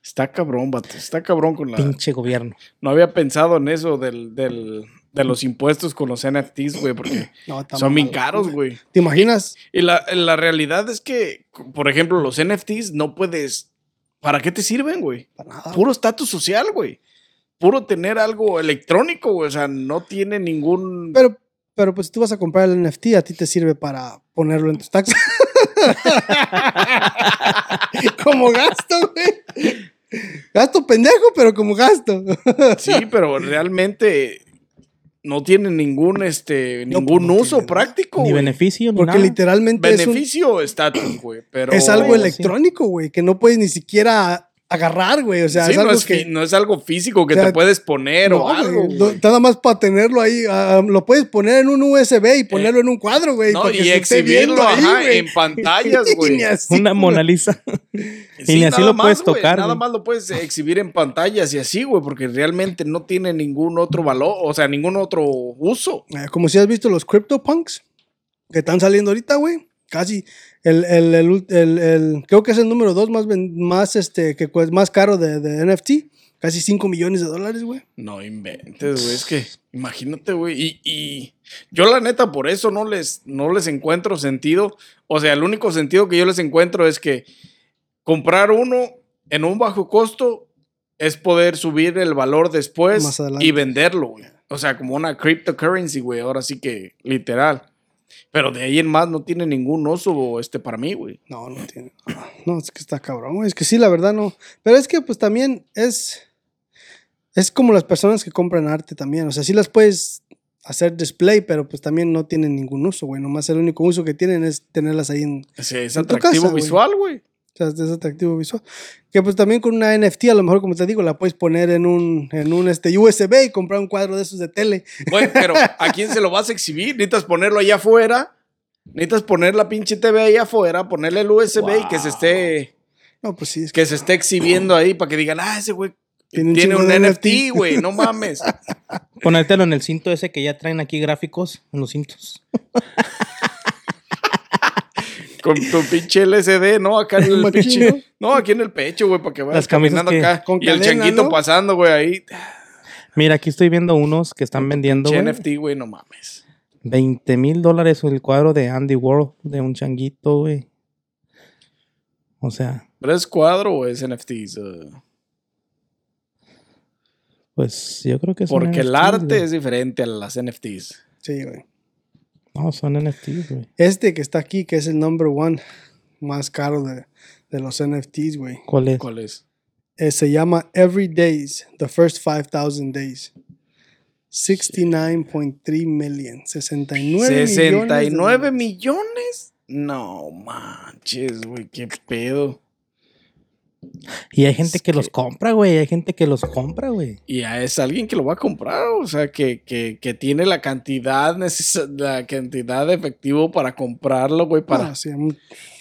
Está cabrón, vato. Está cabrón con la. Pinche gobierno. No había pensado en eso del, del, de los impuestos con los NFTs, güey, porque No, son bien caros, güey. ¿Te imaginas? Y la, la realidad es que, por ejemplo, los NFTs no puedes ¿para qué te sirven, güey? Para nada. Puro estatus social, güey. Puro tener algo electrónico, güey. O sea, no tiene ningún. Pero, pero pues si tú vas a comprar el NFT, a ti te sirve para ponerlo en tus taxes. como gasto, güey. Gasto pendejo, pero como gasto. Sí, pero realmente no tiene ningún, este, No, ningún pues, no uso práctico, Ni beneficio, ni Porque nada. literalmente es, un- Beneficio o estatus, güey. Pero es algo electrónico, güey, que no puedes ni siquiera agarrar, güey. O sea, Sí, es no, algo es que... no es algo físico que O sea, te puedes poner No, o algo. güey, no, nada más para tenerlo ahí, ah, lo puedes poner en un USB y ponerlo en un cuadro, güey. Eh, No, para que y se exhibirlo ahí, ajá, güey. en pantallas, güey. así, Una Mona Lisa. Sí, y ni así lo puedes más, güey, tocar, Nada güey. más lo puedes exhibir en pantallas y así, güey, porque realmente no tiene ningún otro valor, o sea, ningún otro uso. Eh, Como si has visto los CryptoPunks que están saliendo ahorita, güey. Casi el, el, el, el- creo que es el número dos más, más, este, que más caro de, de NFT. Casi 5 millones de dólares, güey. No inventes, güey. Es que, imagínate, güey. Y, y yo, la neta, por eso no les, no les encuentro sentido. O sea, el único sentido que yo les encuentro es que comprar uno en un bajo costo es poder subir el valor después y venderlo, güey. O sea, como una cryptocurrency, güey. Ahora sí que, literal. Pero de ahí en más no tiene ningún uso este, para mí, güey. No, no tiene. No, es que está cabrón, güey. Es que sí, la verdad no. Pero es que pues también es. Es como las personas que compran arte también. O sea, sí las puedes hacer display, pero pues también no tienen ningún uso, güey. Nomás el único uso que tienen es tenerlas ahí en. Es, es En tu atractivo casa, visual, güey. O sea, es atractivo visual. Que pues también con una NFT, a lo mejor, como te digo, la puedes poner en un, en un este, USB y comprar un cuadro de esos de tele. Güey, pero ¿a quién se lo vas a exhibir? Necesitas ponerlo allá afuera. Necesitas poner la pinche TV allá afuera, ponerle el USB y que se esté No, pues sí, es que. que se esté exhibiendo ahí para que digan, ah, ese güey Tiene tiene, un un, NFT. güey, no mames. Ponértelo en el cinto ese que ya traen aquí gráficos en los cintos. Con tu pinche LCD, ¿no? Acá en el pinche. No, aquí en el pecho, güey, para que vayas Las caminando que- acá. con y el changuito ¿no? pasando, güey, ahí. Mira, aquí estoy viendo unos que están vendiendo, güey. NFT, güey, no mames. 20 mil dólares el cuadro de Andy World, de un changuito, güey. O sea, ¿Pero es cuadro o es NFTs? Uh, pues yo creo que son porque el arte es diferente a las NFTs. Sí, güey. No, son NFTs, güey. Este que está aquí, que es el number one más caro de, de los NFTs, güey. ¿Cuál es? ¿Cuál es? Eh, se llama Every Days, The First 5000 Days. 69.3 million. 69 ¿69 millones. millones? No manches, güey, qué pedo. Y hay gente Es que, los compra, güey. Hay gente que los compra, güey. Y es alguien que lo va a comprar, o sea, que, que, que tiene la cantidad necesa- la cantidad de efectivo para comprarlo, güey, para, Ah, sí,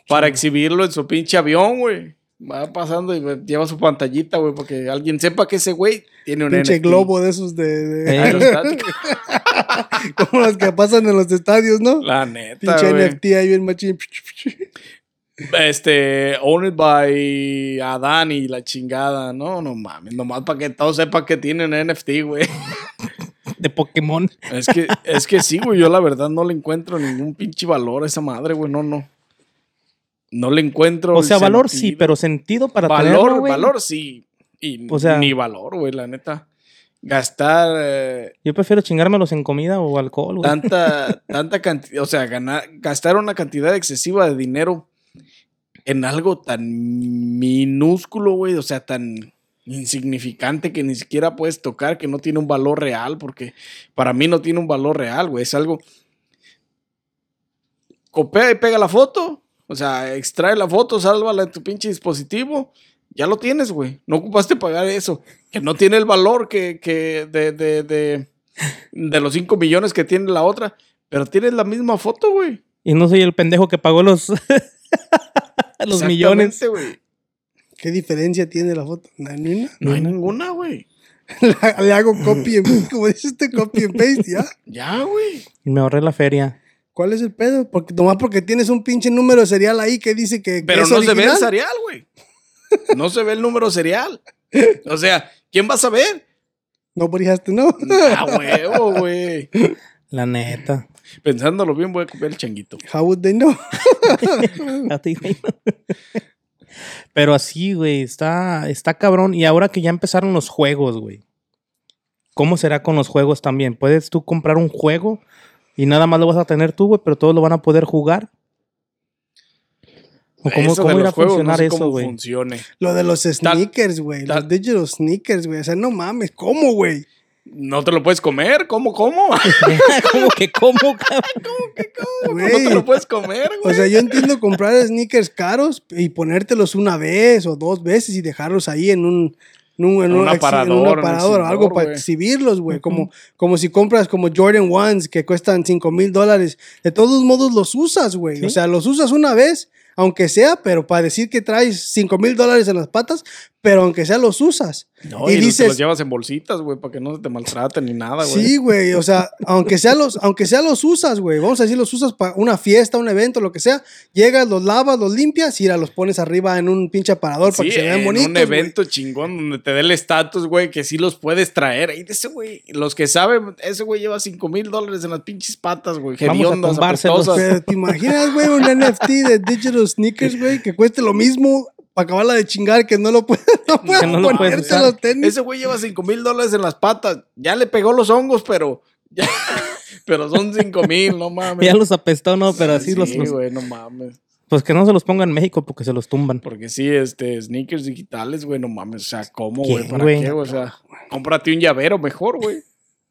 para exhibirlo en su pinche avión, güey. Va pasando y lleva su pantallita, güey, porque alguien sepa que ese güey tiene un pinche NFT. globo de esos de, de- Eh. Aerostático. como los que pasan en los estadios, ¿no? La neta, Pinche güey. NFT ahí bien machín. Este, owned by Adán y la chingada. No, no mames. Nomás para que todos sepan que tienen NFT, güey. De Pokémon. Es que, es que sí, güey. Yo la verdad no le encuentro ningún pinche valor a esa madre, güey. No, no. No le encuentro. O sea, valor sí, pero sentido para Valor, tenerlo, güey. valor sí. Y O sea- ni valor, güey, la neta. Gastar eh, Yo prefiero chingármelos en comida o alcohol, güey. tanta, tanta cantidad, o sea, ganar, gastar una cantidad excesiva de dinero en algo tan minúsculo, güey, o sea, tan insignificante que ni siquiera puedes tocar, que no tiene un valor real, porque para mí no tiene un valor real, güey, es algo... Copia y pega la foto, o sea, extrae la foto, sálvala en tu pinche dispositivo, ya lo tienes, güey, no ocupaste pagar eso, que no tiene el valor que, que de, de, de, de los 5 millones que tiene la otra, pero tienes la misma foto, güey. Y no soy el pendejo que pagó los, los millones. Güey. ¿Qué diferencia tiene la foto? No, ni una. No hay ninguna, güey. Le- hago copy and como dice este copy and paste, ¿ya? Ya, güey. Y me ahorré la feria. ¿Cuál es el pedo? Porque nomás porque tienes un pinche número serial ahí que dice que, que Pero es no se ve el serial, güey. No se ve el número serial. O sea, ¿quién va a saber? Nobody has to know. Ah, huevo, güey. La neta. Pensándolo bien, voy a copiar el changuito. How would they know? A ti, güey. Pero así, güey, está, está cabrón. Y ahora que ya empezaron los juegos, güey. ¿Cómo será con los juegos también? ¿Puedes tú comprar un juego y nada más lo vas a tener tú, güey, pero todos lo van a poder jugar? ¿O cómo, Eso cómo irá a no funcionar sé eso, güey? funcione. Lo de los sneakers, güey. Los tal- digital sneakers, güey. O sea, no mames. ¿Cómo, güey? ¿No te lo puedes comer? ¿Cómo, cómo? ¿Cómo que cómo, cabrón? no Güey. te lo puedes comer, güey. O sea, yo entiendo comprar sneakers caros y ponértelos una vez o dos veces y dejarlos ahí en un, en un, en un exhi- aparador, en un en un aparador o algo exhibidor, para exhibirlos, güey. como, como si compras como Jordan Ones que cuestan 5 mil dólares. De todos modos los usas, güey. Sí. O sea, los usas una vez, aunque sea, pero para decir que traes 5 mil dólares en las patas, pero aunque sea los usas. No, y y, los- te dices- los llevas en bolsitas, güey, para que no se te maltraten ni nada, güey. Sí, güey, o sea, aunque sea los, aunque sea los usas, güey, vamos a decir los usas para una fiesta, un evento, lo que sea, llegas, los lavas, los limpias y ahora los pones arriba en un pinche aparador para Sí, que se vean en bonitos, un güey. evento chingón donde te dé el estatus, güey, que sí los puedes traer. Ahí de ese güey, los que saben, ese güey lleva 5 mil dólares en las pinches patas, güey. Vamos a. Pero te imaginas, güey, un NFT de digital sneakers, güey, que cueste lo mismo para acabarla de chingar, que no lo puedes, no puedes no lo puedes ponerte usar. los tenis. Ese güey lleva 5 mil dólares en las patas. Ya le pegó los hongos, pero. ya- pero son 5 mil, no mames. Ya los apestó, ¿no? Pero así Sí, los, los- güey, no mames. Pues que no se los pongan en México porque se los tumban. Porque sí, este, sneakers digitales, güey, no mames. O sea, ¿cómo, ¿Quién, güey? ¿Para güey? qué? O sea, cómprate un llavero mejor, güey.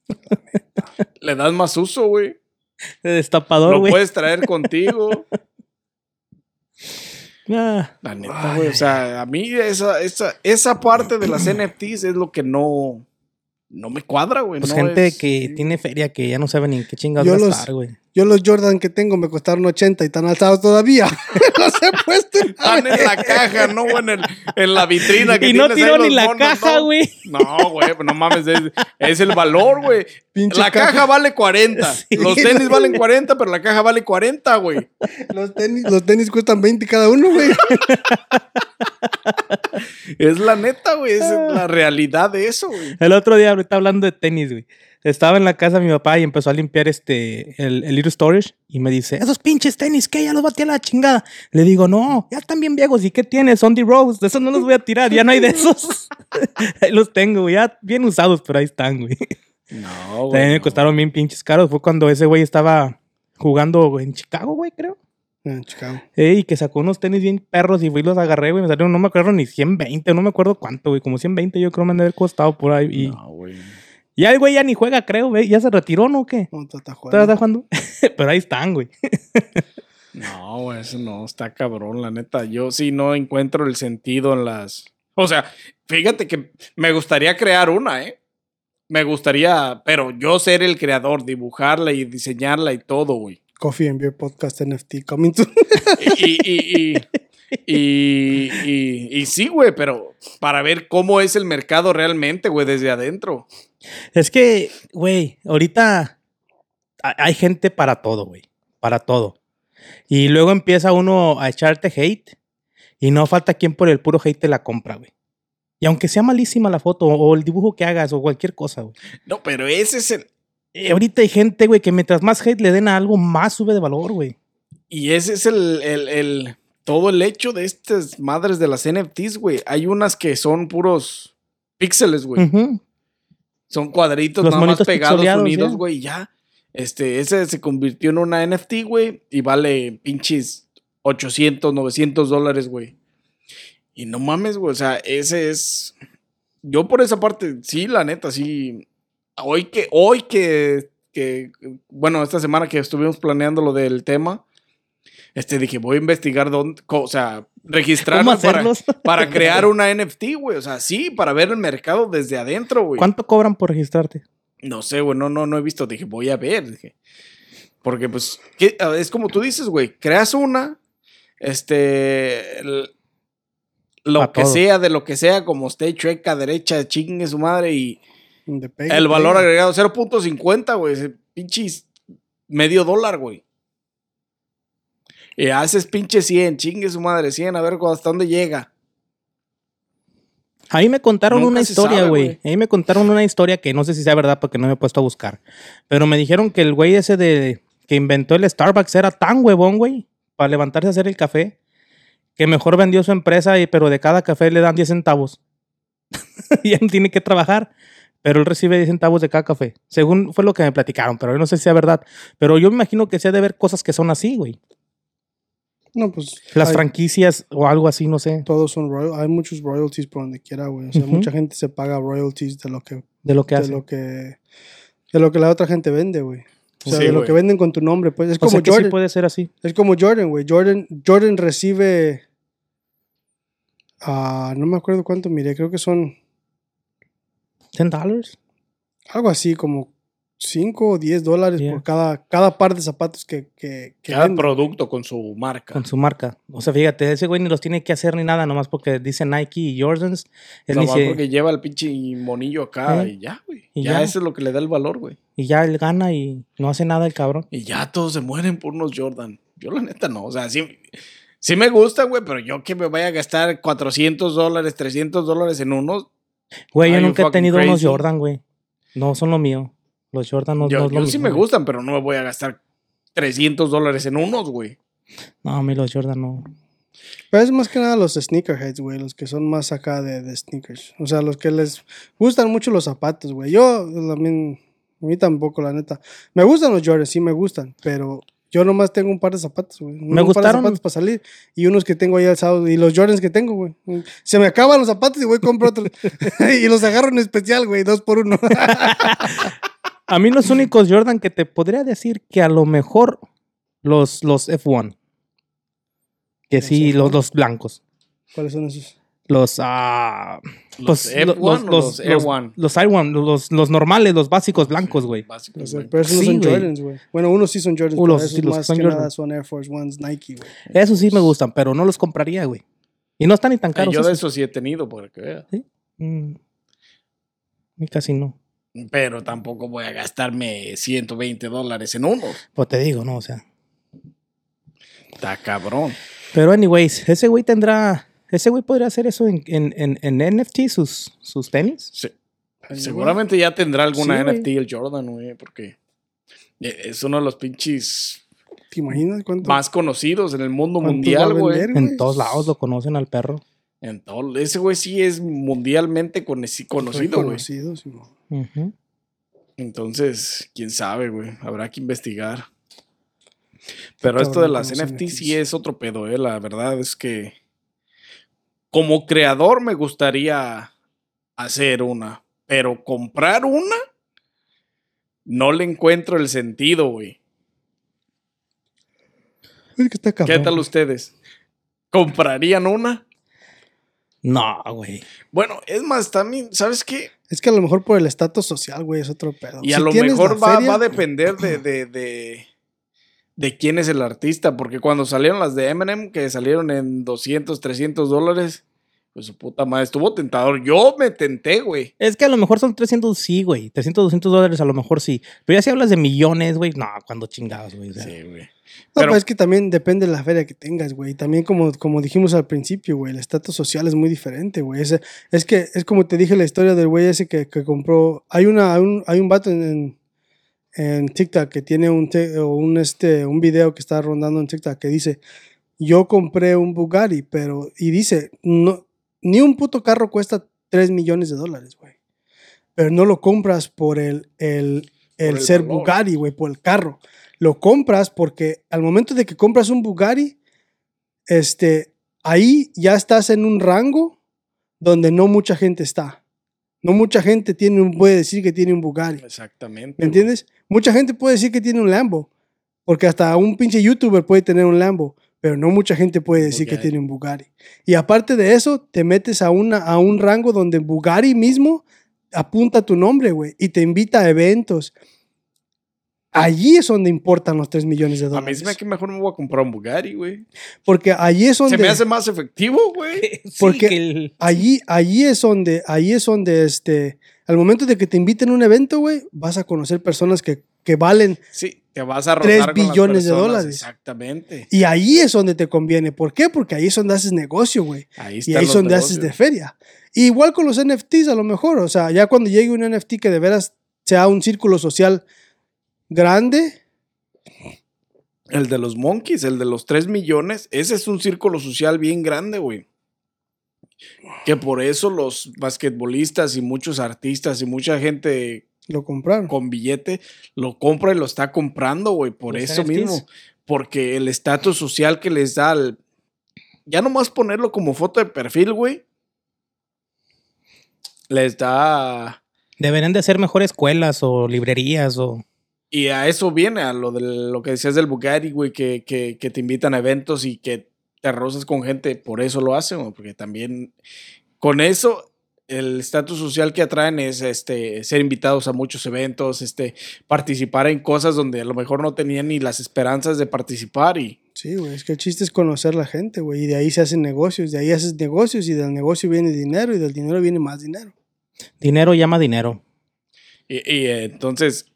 Le das más uso, güey. De destapador, Lo güey. puedes traer contigo. Ah, La neta, güey. O sea, a mí esa, esa, esa parte de las NFTs es lo que no, no me cuadra, güey. pues no gente es- que tiene feria que ya no sabe ni en qué chingados gastar, güey. Yo los Jordan que tengo me costaron 80 y están alzados todavía. los he puesto en Están en la caja, no, en, el- en la vitrina. Que Y no tiró ni la monos, caja, ¿no? güey. No, güey, pues no mames, es, es el valor, güey. Pinche La caja. caja. vale 40. Sí. Los tenis valen 40, pero la caja vale 40, güey. Los tenis, los tenis cuestan 20 cada uno, güey. Es la neta, güey. Es la realidad de eso, güey. El otro día, ahorita hablando de tenis, güey. Estaba en la casa de mi papá y empezó a limpiar este, el, el little storage y me dice, esos pinches tenis, ¿qué? Ya los batí a la chingada. Le digo, no, ya están bien viejos. ¿Y qué tienes? Son de Rose. De esos no los voy a tirar. Ya no hay de esos. ahí los tengo. Ya bien usados, pero ahí están, güey. No, güey. También me costaron bien pinches caros. Fue cuando ese güey estaba jugando en Chicago, güey, creo. En Chicago. Eh, y que sacó unos tenis bien perros y fui y los agarré, güey. Me salieron, no me acuerdo ni 120, no me acuerdo cuánto, güey. Como 120 yo creo me han de haber costado por ahí. Y No, güey. Ya el güey ya ni juega, creo, güey. ¿Ya se retiró, no? o ¿Qué? No, tú estás ¿Todavía jugando. está jugando? Pero ahí están, güey. No, güey, eso no, está cabrón, la neta. Yo sí no encuentro el sentido en las. O sea, fíjate que me gustaría crear una, ¿eh? Me gustaría, pero yo ser el creador, dibujarla y diseñarla y todo, güey. Coffee and Beer Podcast NFT coming to. Y, y, y, y, y, y sí, güey, pero para ver cómo es el mercado realmente, güey, desde adentro. Es que, güey, ahorita ha- hay gente para todo, güey. Para todo. Y luego empieza uno a echarte hate y no falta quien por el puro hate te la compra, güey. Y aunque sea malísima la foto o el dibujo que hagas o cualquier cosa, güey. No, pero ese es el. Eh, ahorita hay gente, güey, que mientras más hate le den a algo, más sube de valor, güey. Y ese es el, el, el- todo el hecho de estas madres de las NFTs, güey. Hay unas que son puros píxeles, güey. Son cuadritos Los nada más pegados, unidos, güey, y ya. Este, ese se convirtió en una NFT, güey, y vale pinches 800, 900 dólares, güey. Y no mames, güey, o sea, ese es... Yo por esa parte, sí, la neta, sí. Hoy que, hoy que, que, bueno, esta semana que estuvimos planeando lo del tema, este, dije, voy a investigar dónde, o sea, registrarme ¿Cómo para, para crear una NFT, güey. O sea, sí, para ver el mercado desde adentro, güey. ¿Cuánto cobran por registrarte? No sé, güey, no, no, no he visto. Dije, voy a ver. Dije. Porque, pues, ¿qué? Es como tú dices, güey. Creas una, este, el- lo Pa' que todo. sea, de lo que sea, como esté chueca, derecha, chingue su madre y el valor agregado 0.50, güey. Pinches medio dólar, güey. Y haces pinche 100, chingue su madre, 100, a ver hasta dónde llega. Ahí me contaron Nunca una historia, güey. Ahí me contaron una historia que no sé si sea verdad porque no me he puesto a buscar. Pero me dijeron que el güey ese de que inventó el Starbucks era tan huevón, güey, para levantarse a hacer el café, que mejor vendió su empresa, y, pero de cada café le dan 10 centavos. y él tiene que trabajar, pero él recibe 10 centavos de cada café. Según fue lo que me platicaron, pero yo no sé si es verdad. Pero yo me imagino que se ha de ver cosas que son así, güey. No, pues. Las hay- franquicias o algo así, no sé, Todos son royal, hay muchos royalties por donde quiera, güey. O sea, mucha gente se paga royalties de lo que, de lo que de hacen. lo que, de lo que la otra gente vende, güey. O sea, Sí, de lo que venden con tu nombre, pues. Es O como sea que Jordan. sí puede ser así. Es como Jordan, güey. Jordan, Jordan recibe. ah, no me acuerdo cuánto miré, creo que son ¿10 dólares? algo así, como 5 o 10 dólares Yeah. por cada, cada par de zapatos que, que, que Cada vende. producto con su marca. Con su marca. O sea, fíjate, ese güey ni los tiene que hacer ni nada, nomás porque dice Nike y Jordans. Se- porque lleva el pinche monillo acá ¿Eh? y ya, güey. Y Ya, ya. eso es lo que le da el valor, güey. Y ya él gana y no hace nada el cabrón. Y ya todos se mueren por unos Jordan. Yo la neta no. O sea, sí, sí me gusta, güey, pero yo que me vaya a gastar 400 dólares, 300 dólares en unos. Güey, yo nunca he tenido unos? Jordan, güey. No son lo mío. Los Jordan no, no yo es lo yo sí mismo, me güey. gustan, pero no me voy a gastar 300 dólares en unos, güey. No, a mí los Jordan no. Pero es más que nada los sneakerheads, güey, los que son más acá de, de sneakers. O sea, los que les gustan mucho los zapatos, güey. Yo también, a mí tampoco, la neta. Me gustan los Jordans, sí me gustan, pero yo nomás tengo un par de zapatos, güey. Un Me par de gustaron. zapatos para salir y unos que tengo ahí alzados y los Jordans que tengo, güey. Se me acaban los zapatos y voy a comprar otros. y los agarro en especial, güey, dos por uno. A mí los únicos Jordan que te podría decir que a lo mejor los, los F1. Que ¿Los sí, F1? los, los blancos. ¿Cuáles son esos? Los, ah, Los pues, F1 lo- o los Air One. Los Air One, los, los normales, los básicos blancos, güey. Básicos, Los- pero esos no Sí, son güey. Jordans, güey. Bueno, unos sí son Jordans, Uh, pero los- esos sí, los más son que Jordan. nada son Air Force Ones Nike, güey. Esos sí me gustan, pero no los compraría, güey. Y no están ni tan Ay, caros. yo de esos. eso sí he tenido, para que vea. Mm. Y casi no. Pero tampoco voy a gastarme 120 dólares en unos. Pues te digo, no, o sea. Está cabrón. Pero, anyways, ese güey tendrá. Ese güey podría hacer eso en, en, en, en NFT, sus, sus tenis. Sí. Seguramente ya tendrá alguna Sí, güey. NFT el Jordan, güey, porque es uno de los pinches güey. ¿Te imaginas cuánto? más conocidos en el mundo ¿Cuántos va a mundial, güey. En güey. todos lados lo conocen al perro. En todo- Ese güey sí es mundialmente coneci- conocido, güey. Conocido, sí, Entonces, quién sabe, güey. Habrá que investigar. Pero esto de las NFTs. sí es otro pedo, eh. La verdad es que como creador me gustaría hacer una, pero comprar una no le encuentro el sentido, güey. Es que está ¿Qué tal ustedes? ¿Comprarían una? No, güey. Bueno, es más, también, ¿sabes qué? Es que a lo mejor por el estatus social, güey, es otro pedo. Y a lo mejor va, feria- va a depender de, de, de, de quién es el artista, porque cuando salieron las de Eminem, que salieron en 200, 300 dólares, pues su puta madre estuvo tentador. Yo me tenté, güey. Es que a lo mejor son 300, sí, güey. 300, 200 dólares a lo mejor sí. Pero ya si hablas de millones, güey, no, cuando chingados, güey. o sea. Sí, güey. No, Pero- es que también depende de la feria que tengas, güey. También como, como dijimos al principio, güey, el estatus social es muy diferente, güey. Ese- Es, que es como te dije la historia del güey ese que, que compró. Hay una, hay un, hay un vato en, en, en TikTok que tiene un, te- un, este, un video que está rondando en TikTok que dice, yo compré un Bugatti, pero, y dice, no, ni un puto carro cuesta 3 millones de dólares, güey. Pero no lo compras por el, el, el, el ser valor. Bugatti, güey, por el carro. Lo compras porque al momento de que compras un Bugatti, este, ahí ya estás en un rango donde no mucha gente está. No mucha gente tiene un, puede decir que tiene un Bugatti. Exactamente. ¿Me entiendes? Mucha gente puede decir que tiene un Lambo, porque hasta un pinche youtuber puede tener un Lambo, pero no mucha gente puede decir que tiene un Bugatti. Y aparte de eso, te metes a, una, a un rango donde Bugatti mismo apunta tu nombre, güey, y te invita a eventos. Allí es donde importan los 3 millones de A mí dólares. se me hace que mejor me voy a comprar un Bugatti, güey. Porque allí es donde... Se me hace más efectivo, güey. Sí, Porque que el- Allí, allí es donde, allí es donde, este, al momento de que te inviten a un evento, güey, vas a conocer personas que, que valen Sí, te vas a Tres rotar con las billones de dólares. Exactamente. Y ahí es donde te conviene. ¿Por qué? Porque ahí es donde haces negocio, güey. Ahí Y están ahí es donde haces de negocios. feria. Y igual con los NFTs a lo mejor. O sea, ya cuando llegue un NFT que de veras sea un círculo social grande, El de los Monkeys, el de los 3 millones, ese es un círculo social bien grande, güey. Que por eso los basquetbolistas y muchos artistas y mucha gente Lo compraron. con billete lo compra y lo está comprando, güey, por Los eso NFTs. mismo. Porque el estatus social que les da al... Ya nomás ponerlo como foto de perfil, güey. Les da... Deberían de ser mejor escuelas o librerías o... Y a eso viene, a lo de lo que decías del Bugatti, güey, que, que, que te invitan a eventos y que te rozas con gente, por eso lo hacen, güey, porque también con eso el estatus social que atraen es este ser invitados a muchos eventos, este participar en cosas donde a lo mejor no tenían ni las esperanzas de participar y Sí, güey, es que el chiste es conocer la gente, güey, y de ahí se hacen negocios, de ahí haces negocios y del negocio viene dinero y del dinero viene más dinero. Dinero llama dinero. Y, y, eh, entonces,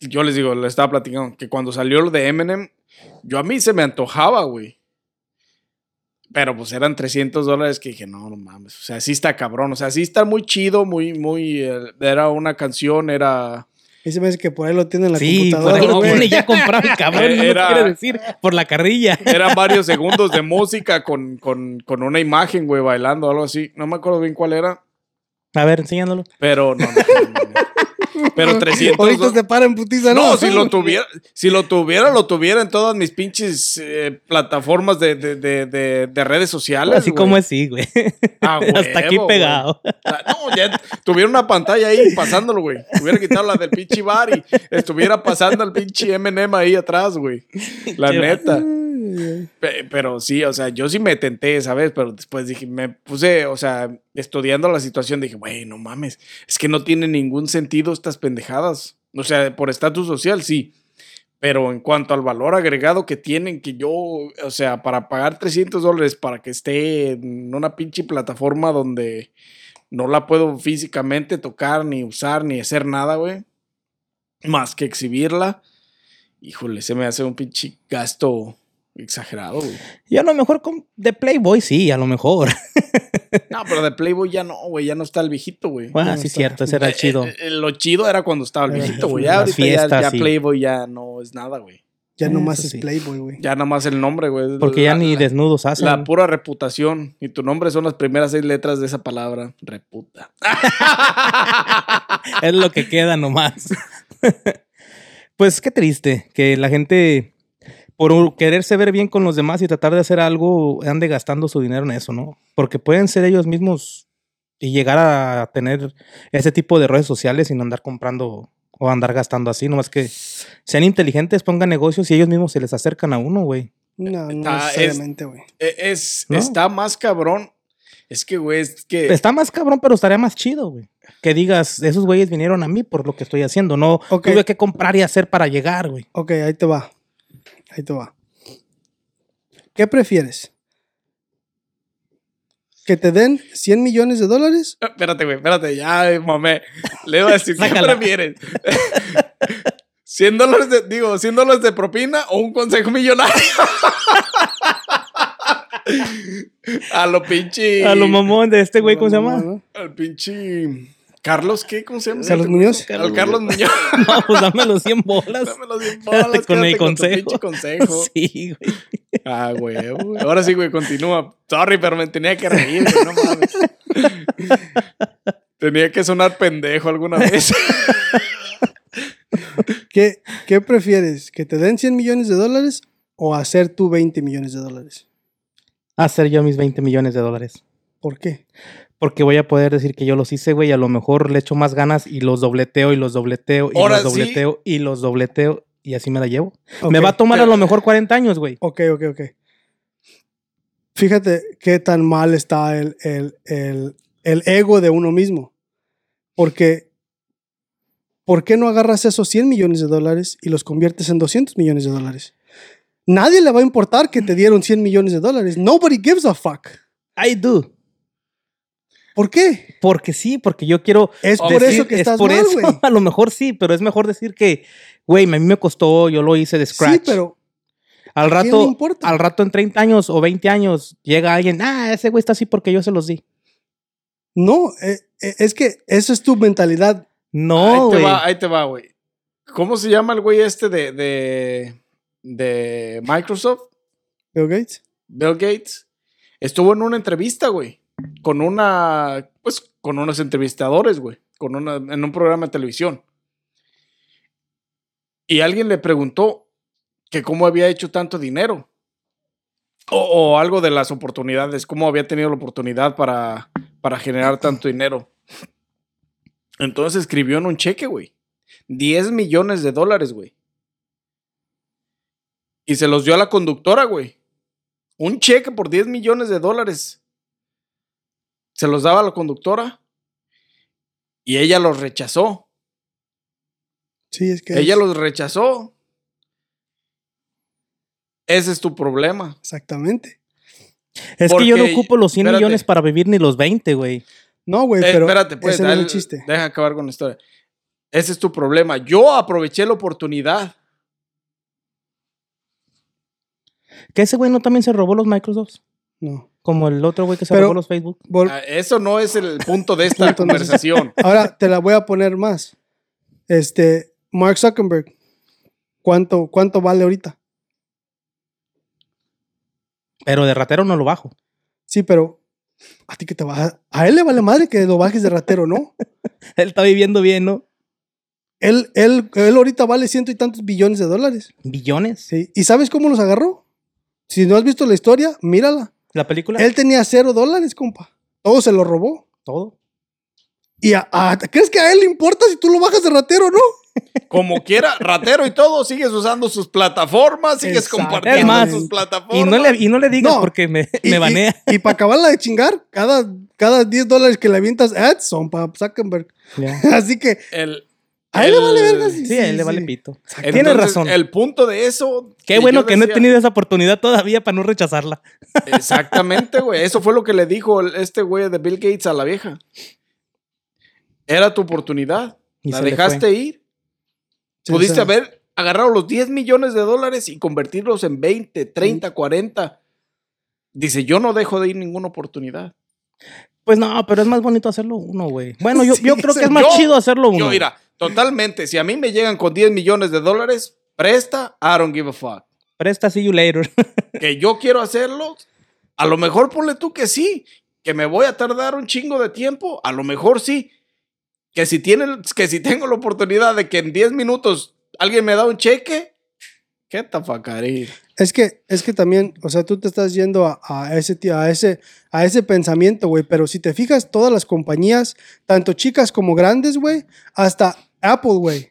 yo les digo, les estaba platicando que cuando salió lo de Eminem, yo a mí se me antojaba, güey. Pero pues eran 300 dólares que dije, no, no mames. O sea, sí está cabrón. O sea, sí está muy chido, muy, muy. eh, era una canción, era. Y se me que por ahí lo tiene en la Sí, por computadora, ahí lo tiene ya comprado el cabrón. No Era- lo quiere decir por la carrilla. Eran varios segundos de música con, con, con una imagen, güey, bailando o algo así. No me acuerdo bien cuál era. A ver, enséñanoslo. Pero no. no, no, no. Pero 300 Ahorita se para en putiza, ¿no? No, si lo tuviera, si lo tuviera, lo tuviera en todas mis pinches eh, plataformas de, de, de, de- de redes sociales. Así güey. como es, sí, güey. Ah, Hasta aquí pegado. No, ya tuviera una pantalla ahí pasándolo, güey. Hubiera quitado la del pinche bar y estuviera pasando el pinche M&M ahí atrás, güey. La neta. Pero sí, o sea, yo sí me tenté, ¿sabes? Pero después dije, me puse, o sea, estudiando la situación, dije, güey, no mames, es que no tiene ningún sentido estas pendejadas. O sea, por estatus social, sí. Pero en cuanto al valor agregado que tienen, que yo, o sea, para pagar 300 dólares para que esté en una pinche plataforma donde no la puedo físicamente tocar, ni usar, ni hacer nada, güey. Más que exhibirla. Híjole, se me hace un pinche gasto exagerado, güey. Y a lo mejor con- de Playboy, sí, a lo mejor. No, pero de Playboy ya no, güey, ya no está el viejito, güey. Bueno, No, sí, está- cierto, ese era Eh, chido. eh, eh, lo chido era cuando estaba el viejito, güey. Ya ahorita ya- fiestas, ya, sí. Playboy ya no es nada, güey. Ya Eh, nomás eso es sí. Playboy, güey. Ya nada más el nombre, güey. Porque ya ni la- desnudos hacen. La pura reputación y tu nombre son las primeras seis letras de esa palabra. Reputa. Es lo que queda nomás. pues qué triste que la gente, por quererse ver bien con los demás y tratar de hacer algo, ande gastando su dinero en eso, ¿no? Porque pueden ser ellos mismos y llegar a tener ese tipo de redes sociales sin andar comprando o andar gastando así. Nomás que sean inteligentes, pongan negocios y ellos mismos se les acercan a uno, güey. No, no Está- necesariamente, güey. E- Es, ¿No? Está más cabrón. Es que, güey, es que. Está más cabrón, pero estaría más chido, güey. Que digas, esos güeyes vinieron a mí por lo que estoy haciendo. No Ok. tuve que comprar y hacer para llegar, güey. Ok, ahí te va. Ahí te va. ¿Qué prefieres? ¿Que te den 100 millones de dólares? Espérate, güey, espérate, ya, mamé. Le iba a decir, ¿qué prefieres? 100 dólares de, digo, 100 dólares de propina o un consejo millonario. a lo pinche. A lo mamón de este güey, ¿cómo se llama? Al pinche. Carlos, ¿qué? ¿Cómo se llama? Carlos Muñoz. Carlos Muñoz. No, pues dame los 100 bolas. Dame los 100 Quédate bolas, con el con consejo. pinche consejo. Sí, güey. Ah, güey, güey. Ahora sí, güey, continúa. Sorry, pero me tenía que reír, güey, no mames. tenía que sonar pendejo alguna vez. ¿Qué, ¿Qué prefieres? ¿Que te den 100 millones de dólares o hacer tú 20 millones de dólares? Hacer yo mis 20 millones de dólares. ¿Por qué? Porque voy a poder decir que yo los hice, güey. y A lo mejor le echo más ganas y los dobleteo y los dobleteo y Ahora los sí. dobleteo y los dobleteo y así me la llevo. Ok, Me va a tomar a lo mejor 40 años, güey. Ok, ok, ok. Fíjate qué tan mal está el, el, el, el ego de uno mismo. Porque, ¿por qué no agarras esos 100 millones de dólares y los conviertes en 200 millones de dólares? Nadie le va a importar que te dieron 100 millones de dólares. Nobody gives a fuck. I do. ¿Por qué? Porque sí, porque yo quiero. Es por decir- eso que es estás por mal, eso. güey. A lo mejor sí, pero es mejor decir que, güey, a mí me costó, yo lo hice de scratch. Sí, pero al ¿a quién rato, al rato en 30 años o 20 años llega alguien, ah, ese güey está así porque yo se los di. no, eh, eh, es que eso es tu mentalidad. No, ahí te güey. va, ahí te va, güey. ¿Cómo se llama el güey este de, de, de Microsoft, Bill Gates. Bill Gates, estuvo en una entrevista, güey, con una, pues, con unos entrevistadores, güey, con una, en un programa de televisión. Y alguien le preguntó que cómo había hecho tanto dinero. O, o algo de las oportunidades, cómo había tenido la oportunidad para, para generar tanto dinero. Entonces escribió en un cheque, güey. 10 millones de dólares, güey. Y se los dio a la conductora, güey. Un cheque por 10 millones de dólares. Se los daba a la conductora. Y ella los rechazó. Sí, es que. Ella es- los rechazó. Ese es tu problema. Exactamente. Es que yo no ocupo los 100 espérate. millones para vivir ni los 20, güey. No, güey, Eh, pero. espérate, pues, ese no es el dale- chiste. deja acabar con la historia. Ese es tu problema. Yo aproveché la oportunidad. Que ese güey no también se robó los Microsoft. No. Como el otro güey que se Pero- robó los Facebook. Vol- Ah, Eso no es el punto de esta Punto no es- conversación. Ahora te la voy a poner más. Este, Mark Zuckerberg, ¿cuánto, cuánto vale ahorita? Pero de ratero no lo bajo. Sí, pero a ti que te baja. A él le vale madre que lo bajes de ratero, ¿no? Él está viviendo bien, ¿no? Él, él, él ahorita vale ciento y tantos billones de dólares. Billones. Sí. ¿Y sabes cómo los agarró? Si no has visto la historia, mírala. La película. Él tenía cero dólares, compa. Todo se lo robó. Todo. ¿Y a- a- crees que a él le importa si tú lo bajas de ratero o no? Como quiera, ratero y todo, sigues usando sus plataformas, sigues Exacto. compartiendo sus plataformas. Y no, le, y no le digas No. porque me, Y, me banea. Y, para acabarla de chingar, cada, cada 10 dólares que le avientas ads son para Zuckerberg. Así que El, a él le vale verga. Sí, a él le vale pito. Tienes razón. El punto de eso. Qué bueno que no he tenido esa oportunidad todavía para no rechazarla. Exactamente, güey. Eso fue lo que le dijo el- este güey de Bill Gates a la vieja. Era tu oportunidad. Y la dejaste ir. Sí, Pudiste haber agarrado los 10 millones de dólares y convertirlos en 20, 30, 40. Dice, yo no dejo de ir ninguna oportunidad. Pues no, pero es más bonito hacerlo uno, güey. Bueno, yo, Sí, yo creo que es yo- más chido hacerlo uno. Yo, mira, totalmente. Si a mí me llegan con 10 millones de dólares, presta, I don't give a fuck. Presta, see you later. Que yo quiero hacerlo, a lo mejor ponle tú que sí. Que me voy a tardar un chingo de tiempo, a lo mejor sí. Que si, tienen, que si tengo la oportunidad de que en 10 minutos alguien me da un cheque, qué tafacarí. Es que, es que también, o sea, tú te estás yendo a, a ese, a, ese, a ese pensamiento, güey. Pero si te fijas, todas las compañías, tanto chicas como grandes, güey, hasta Apple, güey.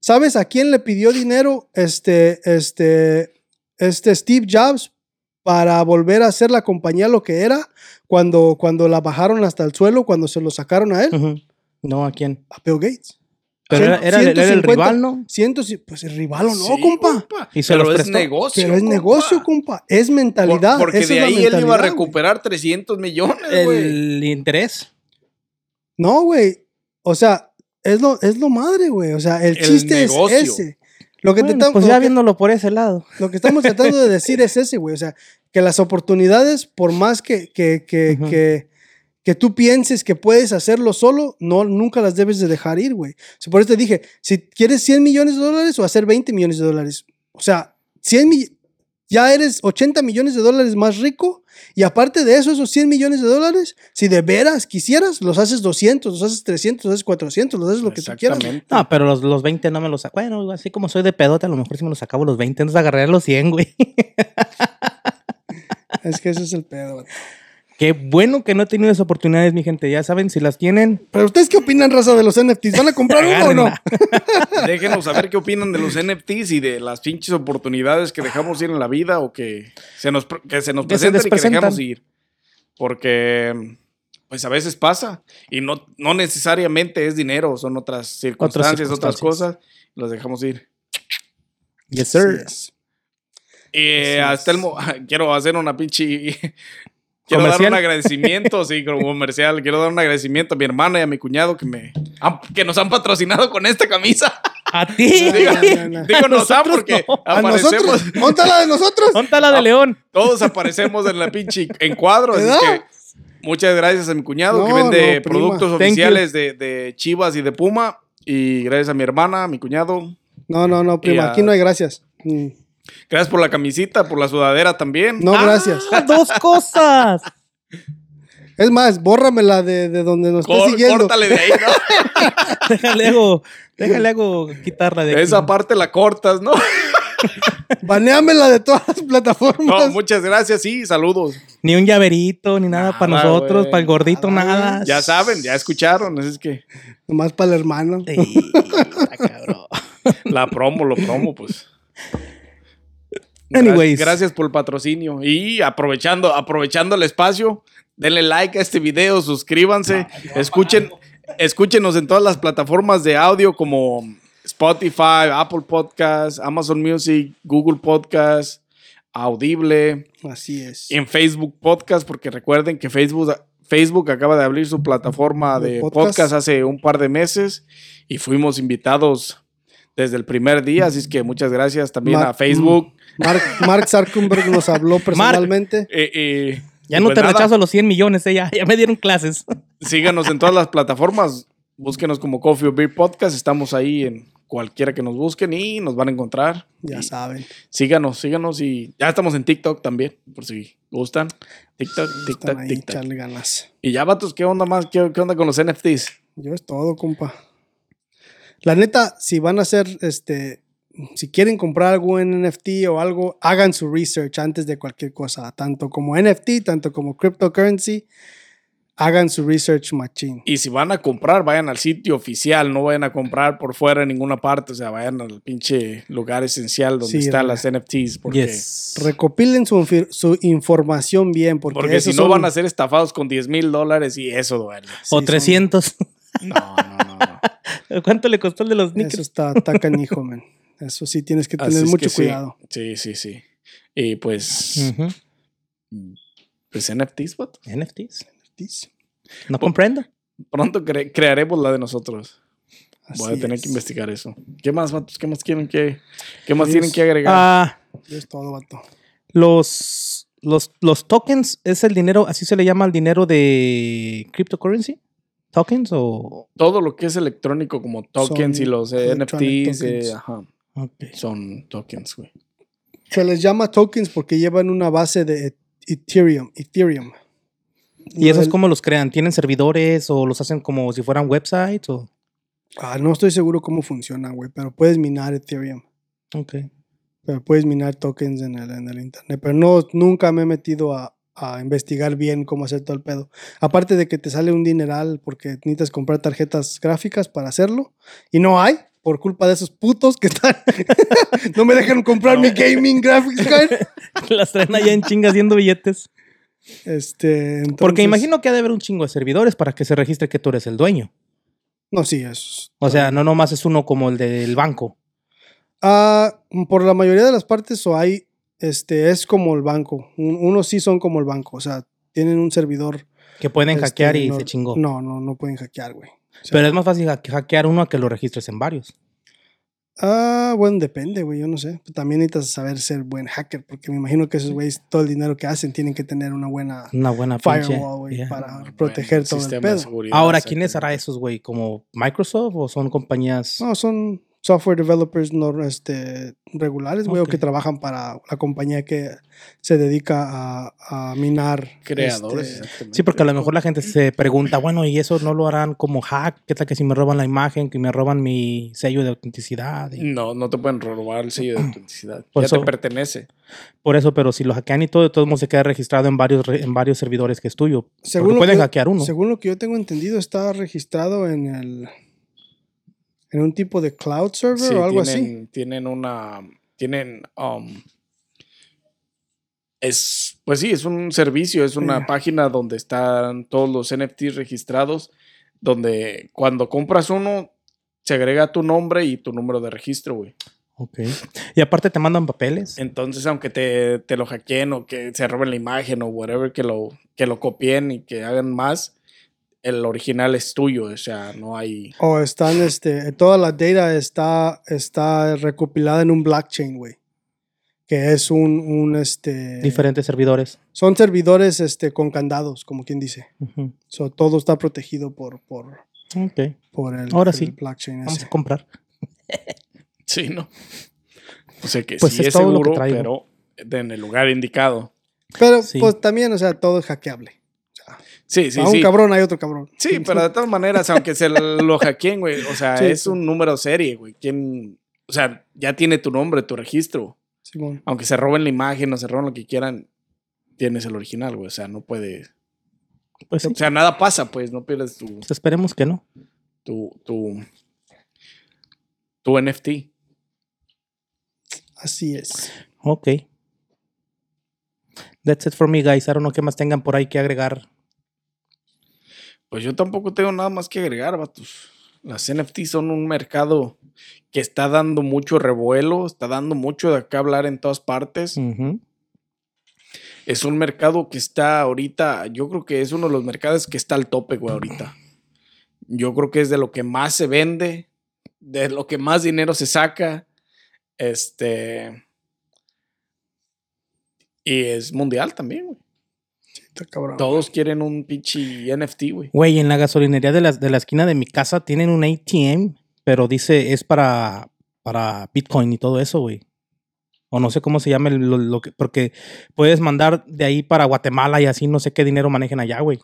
¿Sabes a quién le pidió dinero este, este, este Steve Jobs para volver a hacer la compañía lo que era cuando, cuando la bajaron hasta el suelo, cuando se lo sacaron a él? No, ¿a quién? A Bill Gates. Pero era, era- era el 150. rival, ¿no? Cientos, y- pues el rival o no, Sí, compa. Y se Pero los es negocio. Pero es compa. negocio, compa. Es Por- mentalidad. porque Esa de ahí él iba a recuperar 300 millones, güey. El interés. No, güey. O sea, es lo, es lo madre, güey. O sea, el, El chiste negocio. es ese. Lo que, te Bueno, pues lo ya que- viéndolo por ese lado. lo que estamos tratando de decir es ese, güey. O sea, que las oportunidades, por más que, que, que, que, que tú pienses que puedes hacerlo solo, no, nunca las debes de dejar ir, güey. O sea, por eso te dije, si quieres 100 millones de dólares o hacer 20 millones de dólares. O sea, 100 millones... Ya eres 80 millones de dólares más rico y aparte de eso, esos 100 millones de dólares, si de veras quisieras, los haces 200, los haces 300, los haces 400, los haces lo que tú quieras. Exactamente. No, pero los, los 20 no me los saco. Bueno, así como soy de pedote, a lo mejor sí me los acabo los 20. Entonces agarré los 100, güey. Es que ese es el pedo. Qué bueno que no he tenido esas oportunidades, mi gente. Ya saben, si las tienen, Pero ustedes qué opinan, raza, de los NFTs? ¿Van a comprar uno o no? Déjenos saber qué opinan de los NFTs y de las pinches oportunidades que dejamos ir en la vida o que se nos, que se nos Que se presentan y que dejamos ir. Porque, pues a veces pasa y no, no necesariamente es dinero, son otras circunstancias, otras circunstancias. cosas, las dejamos ir. Yes, sir. Y hasta el quiero hacer una pinche. Quiero dar un agradecimiento, sí, como comercial. Quiero dar un agradecimiento a mi hermana y a mi cuñado que me han- que nos han patrocinado con esta camisa. A ti. Digo, no, no, no. digo nos han porque aparecemos. nosotros. ¿Dónde está la de nosotros? Ponta la de León. Todos aparecemos en la pinche encuadro. Así que muchas gracias a mi cuñado que vende productos Thank you. oficiales de, de Chivas y de Puma. Y gracias a mi hermana, a mi cuñado. No, no, no, prima. Aquí no hay gracias. Mm. Gracias por la camisita, por la sudadera también. No, gracias. ¡Ah, dos cosas! Es más, bórramela de, de donde nos estés Cor- siguiendo. córtale de ahí, ¿no? Déjale hago, déjale hago quitarla de aquí. Esa parte la cortas, ¿no? Baneámela de todas las plataformas. No, muchas gracias, sí, saludos. Ni un llaverito, ni nada, para nosotros, para el gordito, Nada. nada. Ya saben, ya escucharon, así es que Nomás para el hermano. Está cabrón. la promo, lo promo, pues. Anyways. Gracias, por el patrocinio. Y aprovechando, aprovechando el espacio, denle like a este video, suscríbanse, escuchen, escúchenos en todas las plataformas de audio como Spotify, Apple Podcasts, Amazon Music, Google Podcasts, Audible, Así es. en Facebook Podcast, porque recuerden que Facebook, Facebook acaba de abrir su plataforma De de podcast. podcast. hace un par de meses y fuimos invitados desde el primer día, así es que muchas gracias también a Facebook. Mark, Mark Zuckerberg nos habló personalmente. Eh, eh, Ya no pues te nada, rechazo los 100 millones, eh, ya, ya me dieron clases. Síganos en todas las plataformas, búsquenos como Coffee or Beer Podcast, estamos ahí en cualquiera que nos busquen y nos van a encontrar. Ya Y saben. Síganos, síganos y ya estamos en TikTok también, por si gustan. TikTok, TikTok, ahí, TikTok. ganas. Y ya, vatos, ¿qué onda más? ¿Qué, qué onda con los NFTs? Yo es todo, compa. La neta, si van a hacer, este, si quieren comprar algún NFT o algo, hagan su research antes de cualquier cosa, tanto como NFT, tanto como cryptocurrency, hagan su research machine. Y si van a comprar, vayan al sitio oficial, no vayan a comprar por fuera en ninguna parte, o sea, vayan al pinche lugar esencial donde Sí, están las NFTs, porque, Yes. Recopilen su, su información bien, porque, porque si no son- van a ser estafados con 10 mil dólares y eso duele. sí, o son- 300. No, no, no. no. ¿Cuánto le costó el de los Eso sneakers? está, está canijo, man. Eso sí tienes que Así tener es mucho que cuidado. Sí, sí, sí. Y pues, Ujú. pues NFTs, vato. NFTs. NFTs. No comprendo. Pronto cre- crearemos la de nosotros. Voy a tener es. que investigar eso. ¿Qué más, vatos? ¿Qué más quieren que, qué más Sí, tienen que agregar? Ah, Es todo, vato. los, los, los tokens es el dinero, así se le llama el dinero de cryptocurrency. ¿Tokens o...? Todo lo que es electrónico como tokens Son y los eh, NFTs, eh, ajá, son tokens, güey. Se les llama tokens porque llevan una base de Ethereum. Ethereum. ¿Y esos El- cómo los crean? ¿Tienen servidores o los hacen como si fueran websites? O... Ah, no estoy seguro cómo funciona, güey, pero puedes minar Ethereum. Ok. Pero puedes minar tokens en el, en el internet. Pero no, nunca me he metido a, a investigar bien cómo hacer todo el pedo. Aparte de que te sale un dineral porque necesitas comprar tarjetas gráficas para hacerlo. Y no hay, por culpa de esos putos que están. no me dejan comprar mi gaming graphics card. Las traen allá en chinga haciendo billetes. Este, Porque imagino que ha de haber un chingo de servidores para que se registre que tú eres el dueño. No, sí, eso. O sea, no nomás es uno como el del banco. Ah, por la mayoría de las partes o hay, este, es como el banco. Un- unos sí son como el banco, o sea, tienen un servidor. Que pueden este, hackear y no- se chingó. No, no, no pueden hackear, güey. O sea, Pero es más fácil hack- hackear uno a que lo registres en varios. Ah, bueno, depende, güey, yo no sé. También necesitas saber ser buen hacker, porque me imagino que esos güeyes, todo el dinero que hacen, tienen que tener una buena Una buena firewall, güey, yeah. para proteger todo el sistema de pedo. seguridad, Ahora, ¿quiénes hará esos, güey? ¿Como Microsoft o son compañías? No, son software developers no, este, regulares, güey, Ok. o que trabajan para la compañía que se dedica a, a minar. Creadores. este. Sí, porque a lo mejor la gente se pregunta, bueno, ¿y eso no lo harán como hack? ¿Qué tal que si me roban la imagen, que me roban mi sello de autenticidad? Y- No, no te pueden robar el sello de autenticidad. Por ya eso- te pertenece. Por eso, pero si lo hackean y todo, de todos modos se queda registrado en varios, en varios servidores que es tuyo. Según pueden hackear uno. Según lo que yo tengo entendido, está registrado en el en un tipo de cloud server Sí, o algo así. tienen, una. Tienen. um, es. Pues sí, es un servicio, es una página donde están todos los NFTs registrados. Donde cuando compras uno, se agrega tu nombre y tu número de registro, güey. Ok. Y aparte te mandan papeles. Entonces, aunque te, te lo hackeen o que se roben la imagen o whatever, que lo, que lo copien y que hagan más, el original es tuyo. O sea, no hay. O están, este, toda la data está, está recopilada en un blockchain, güey. Que es un, un, este... Diferentes servidores. Son servidores, este, con candados, como quien dice. So, todo está protegido por, por, Ok. por el, Ahora el sí. blockchain Vamos ese. a comprar. Sí, ¿no? O sea que Pues sí es es, todo lo que seguro, pero en el lugar indicado. Pero Sí. pues también, o sea, todo es hackeable. Sí, sí, a un sí. cabrón hay otro cabrón. Sí, pero de todas maneras, aunque se lo hackeen, güey, o sea, Sí, es sí. un número serie, güey. ¿Quién? O sea, ya tiene tu nombre, tu registro. Simón. Aunque se roben la imagen o se roben lo que quieran, tienes el original, güey. O sea, no puede. Pues sí. O sea, nada pasa, pues, no pierdes tu, Pues esperemos que no. tu, tu, tu NFT. Así es. Ok. That's it for me, guys. I don't know qué más tengan por ahí que agregar. Pues yo tampoco tengo nada más que agregar, vatos. Las NFT son un mercado que está dando mucho revuelo, está dando mucho de acá hablar en todas partes. Es un mercado que está ahorita, yo creo que es uno de los mercados que está al tope, güey, ahorita. Yo creo que es de lo que más se vende, de lo que más dinero se saca. Este. Y es mundial también, güey. Cabrón. Todos quieren un pinche NFT, güey. Güey, en la gasolinería de la, de la esquina de mi casa tienen un ATM, pero dice es para, para Bitcoin y todo eso, güey. O no sé cómo se llama lo, lo que, porque puedes mandar de ahí para Guatemala y así no sé qué dinero manejen allá, güey.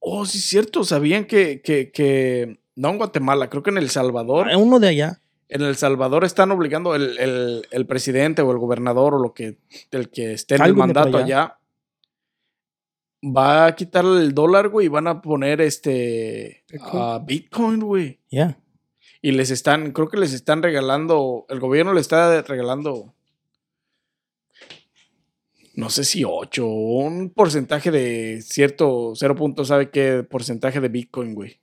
Oh, sí, es cierto. Sabían que, que, que. No en Guatemala, creo que en El Salvador. Ah, Uno de allá. En El Salvador están obligando el, el- el presidente o el gobernador o lo que el que esté en el mandato allá. allá. Va a quitar el dólar, güey, y van a poner este Bitcoin. a Bitcoin, güey. Ya. Y les están, creo que les están regalando, el gobierno le está regalando, no sé si 8 o un porcentaje de cierto, cero punto, ¿sabe qué porcentaje de Bitcoin, güey?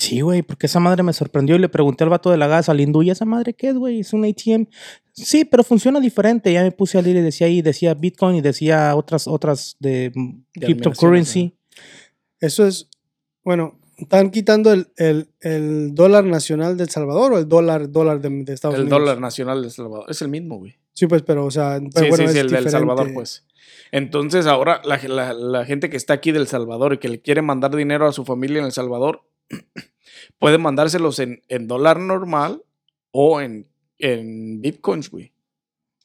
Sí, güey, porque esa madre me sorprendió y le pregunté al vato de la gas, al hindú, ¿y esa madre qué es, güey? Es un ATM. Sí, pero funciona diferente. Ya me puse a leer y decía ahí, decía Bitcoin y decía otras, otras de, mm, De cryptocurrency. Eso es, bueno, están quitando el, el- el dólar nacional de El Salvador o el dólar, dólar de, de Estados el Unidos. dólar nacional de El Salvador. Es el mismo, güey. Sí, pues, pero, o sea, pero Sí, bueno, sí, sí, es el del diferente. Salvador, pues. Entonces, ahora la, la- la gente que está aquí del Salvador y que le quiere mandar dinero a su familia en El Salvador, puede mandárselos en, en dólar normal o en, en bitcoins, güey.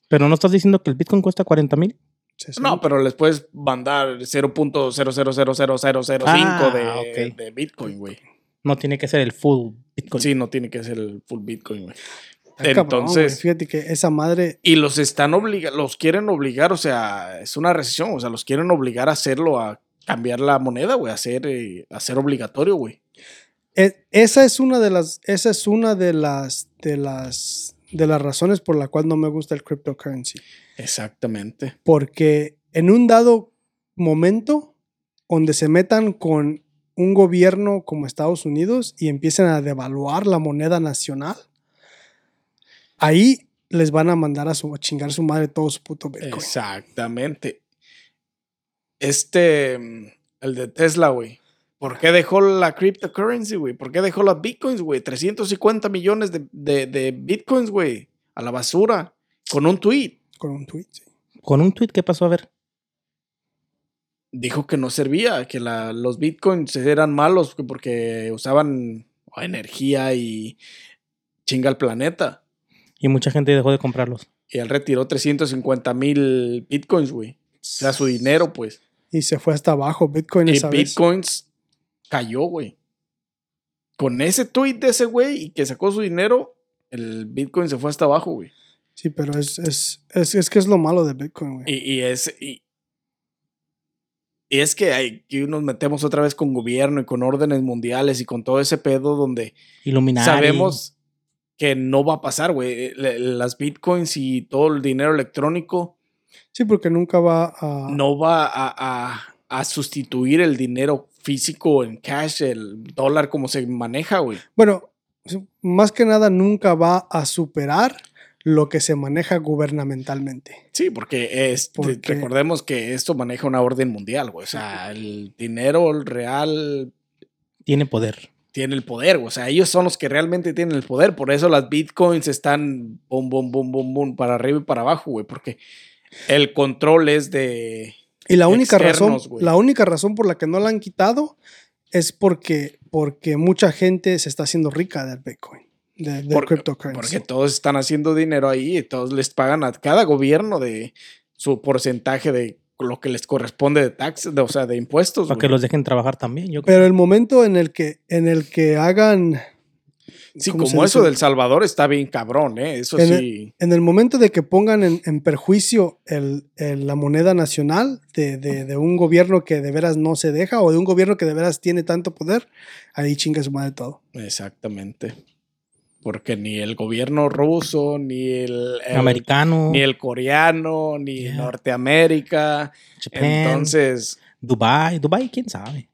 Pero no estás diciendo que el Bitcoin cuesta 40 mil. No, pero les puedes mandar 0.0000005 Ah, de, ok. de bitcoin, güey. No tiene que ser el full Bitcoin. Sí, no tiene que ser el full bitcoin, güey. Cabrón, Entonces, fíjate que esa madre, Y los están obligando, los quieren obligar, o sea, es una recesión, o sea, los quieren obligar a hacerlo, a cambiar la moneda, güey, a hacer, eh, a hacer obligatorio, güey. E- esa es una de las, esa es una de las, de las, de las razones por la cual no me gusta el cryptocurrency. Exactamente. Porque en un dado momento donde se metan con un gobierno como Estados Unidos y empiecen a devaluar la moneda nacional, ahí les van a mandar a, su, a chingar su madre todo su puto Bitcoin. Exactamente. Este, el de Tesla, güey. ¿Por qué dejó la cryptocurrency, güey? ¿Por qué dejó las bitcoins, güey? 350 millones de, de, de bitcoins, güey. A la basura. Con un tweet. Con un tweet. sí. Con un tweet, ¿qué pasó? A ver. Dijo que no servía, que la- los bitcoins eran malos que porque usaban energía y chinga al planeta. Y mucha gente dejó de comprarlos. Y él retiró 350 mil bitcoins, güey. O sea, su dinero, pues. Y se fue hasta abajo Bitcoin Y esa vez. bitcoins cayó, güey. Con ese tweet de ese güey y que sacó su dinero, el bitcoin se fue hasta abajo, güey. Sí, pero es, es, es, es que es lo malo de Bitcoin, güey. Y, y es. Y, y es que hay, que nos metemos otra vez con gobierno y con órdenes mundiales y con todo ese pedo donde Illuminati. sabemos que no va a pasar, güey. Le- Las bitcoins y todo el dinero electrónico Sí, porque nunca va a... no va a, a- a sustituir el dinero físico en cash, el dólar como se maneja, güey. Bueno, más que nada nunca va a superar lo que se maneja gubernamentalmente. Sí, porque es, ¿Por qué? recordemos que esto maneja una orden mundial, güey. O sea, el dinero el real Tiene poder. tiene el poder, güey. O sea, ellos son los que realmente tienen el poder. Por eso las bitcoins están boom, boom, boom, boom, boom, para arriba y para abajo, güey. Porque el control es de... Y la única Externos, razón, güey. la única razón por la que no la han quitado es porque, porque mucha gente se está haciendo rica del Bitcoin. de, de Por- cryptocurrency. Porque todos están haciendo dinero ahí y todos les pagan a cada gobierno de su porcentaje de lo que les corresponde de taxes, de- o sea, de impuestos. Para que los dejen trabajar también. Yo creo. Pero el momento en el que, en el que hagan, Sí, ¿cómo se como eso dice? del Salvador está bien cabrón, ¿eh? Eso En sí. en el momento de que pongan en, en perjuicio el, el- la moneda nacional de, de- de un gobierno que de veras no se deja o de un gobierno que de veras tiene tanto poder, ahí chinga su madre todo. Exactamente. Porque ni el gobierno ruso, ni el, el- Americano, ni el coreano, ni Yeah. Norteamérica. Japan, Entonces, Dubai. Dubai, quién sabe.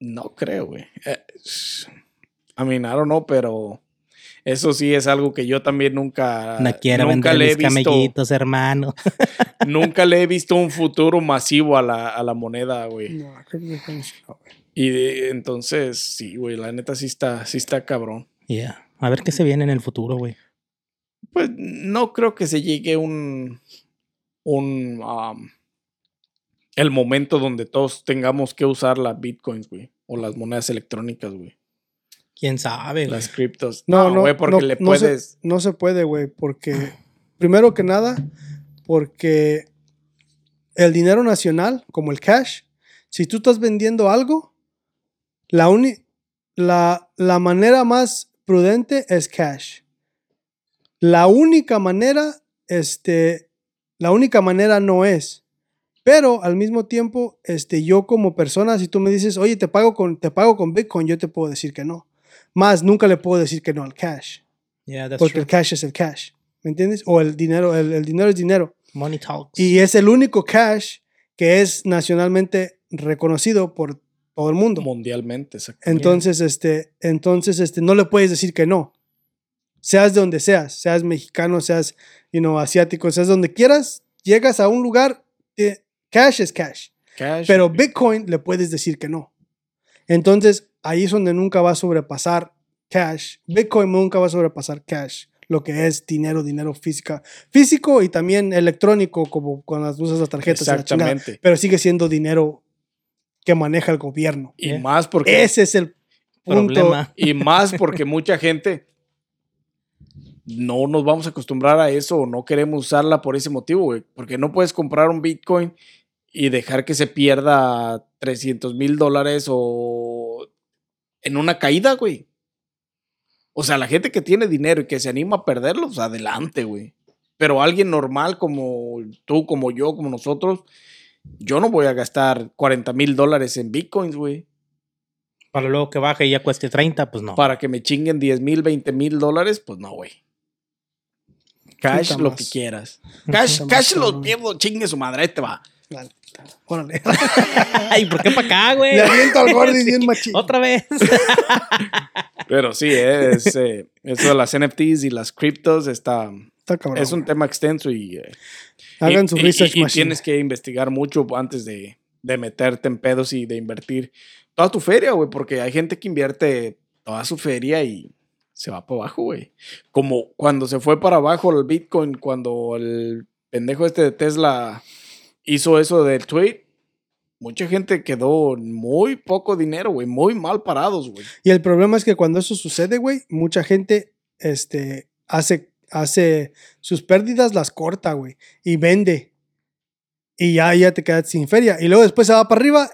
no creo, güey. Eh, I mean, I don't know, pero eso sí es algo que yo también nunca, No quiero nunca vender le he mis visto. camellitos, hermano. Nunca le he visto un futuro masivo a la, a la moneda, güey. No, cryptocurrency no, güey. Y de- entonces, sí, güey, la neta sí está, sí está cabrón. Yeah. A ver qué se viene en el futuro, güey. Pues no creo que se llegue un. un. um, el momento donde todos tengamos que usar las bitcoins, güey. O las monedas electrónicas, güey. Quién sabe, güey. Las criptos. No, no, güey, porque no, le no se- puedes. No se puede, güey, porque primero que nada, porque el dinero nacional, como el cash, si tú estás vendiendo algo, la, uni- la, la manera más prudente es cash. La única manera, este, la única manera no es. Pero al mismo tiempo, este, yo como persona, si tú me dices, oye, te pago con, te pago con Bitcoin, yo te puedo decir que no. Más, nunca le puedo decir que no al cash. Yeah, that's Porque true. el cash es el cash. ¿Me entiendes? O el dinero, el, el dinero es dinero. Money talks. Y es el único cash que es nacionalmente reconocido por todo el mundo. Mundialmente, exactamente. Entonces, este, entonces, este, no le puedes decir que no. Seas de donde seas, seas mexicano, seas, you know, asiático, seas donde quieras, llegas a un lugar, eh, cash es cash. Cash, Pero Bitcoin le puedes decir que no. Entonces, ahí es donde nunca va a sobrepasar cash. Bitcoin nunca va a sobrepasar cash. Lo que es dinero, dinero física, físico y también electrónico, como cuando las usas las tarjetas. y la chingada. Exactamente. Pero sigue siendo dinero que maneja el gobierno. Y más porque. Ese es el punto. Problema. Y más porque mucha gente no nos vamos a acostumbrar a eso o no queremos usarla por ese motivo, güey. Porque no puedes comprar un Bitcoin y dejar que se pierda 300 mil dólares o en una caída, güey. O sea, la gente que tiene dinero y que se anima a perderlos, adelante, güey. Pero alguien normal como tú, como yo, como nosotros, yo no voy a gastar 40 mil dólares en Bitcoins, güey. Para luego que baje y ya cueste 30, pues no. para que me chinguen 10 mil, 20 mil dólares, pues no, güey. Cash, lo más. que quieras. Cash, cash más, lo cabrón. pierdo, chingue su madre, ahí te va. Dale, dale, Órale. Ay, ¿por qué para acá, güey? Le aviento al gordi bien machín. Otra vez. Pero sí, es, eh, eso de las NFTs y las criptos está, Está cabrón. es un tema extenso y, eh, Hagan y- su y- research y, y tienes que investigar mucho antes de, de meterte en pedos y de invertir toda tu feria, güey, porque hay gente que invierte toda su feria y se va para abajo, güey. Como cuando se fue para abajo el Bitcoin, cuando el pendejo este de Tesla hizo eso del tweet, mucha gente quedó muy poco dinero, güey, muy mal parados, güey. Y el problema es que cuando eso sucede, güey, mucha gente este, hace, hace sus pérdidas, las corta, güey, y vende. Y ya, ya te quedas sin feria. Y luego después se va para arriba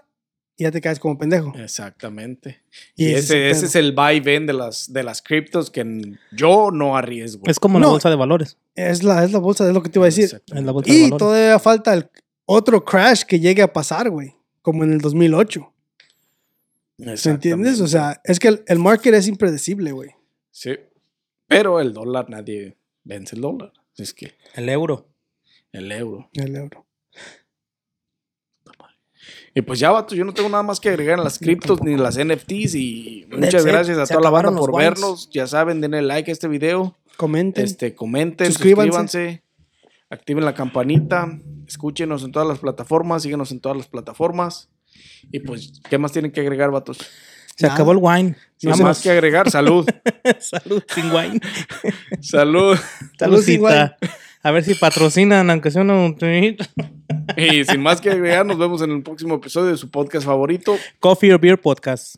y ya te quedas como pendejo. Exactamente. Y Y, ese ese, es el buy ven de las, de las criptos que yo no arriesgo. Es como la bolsa de valores. Es la, es la bolsa, es lo que te iba a decir. La bolsa de Y todavía falta el otro crash que llegue a pasar, güey, como en el 2008. ¿Me entiendes? O sea, es que el, el market es impredecible, güey. Sí. Pero el dólar, nadie vence el dólar. Es que El euro. el euro. El euro. Y pues ya, vato, yo no tengo nada más que agregar en las criptos ni en las NFTs. Y muchas That's it. gracias a toda la banda por wines. vernos. Ya saben, denle like a este video. Comenten. Este, comenten, Suscríbanse. suscríbanse. Activen la campanita. Escúchenos en todas las plataformas. Síguenos en todas las plataformas. Y pues, ¿qué más tienen que agregar, vatos? Se Nada. acabó el wine. Sin Vamos. más que agregar, salud. Salud sin wine. salud. Salud sin. A ver si patrocinan, aunque sea una botellita. Y sin más que agregar, nos vemos en el próximo episodio de su podcast favorito. Coffee or Beer Podcast.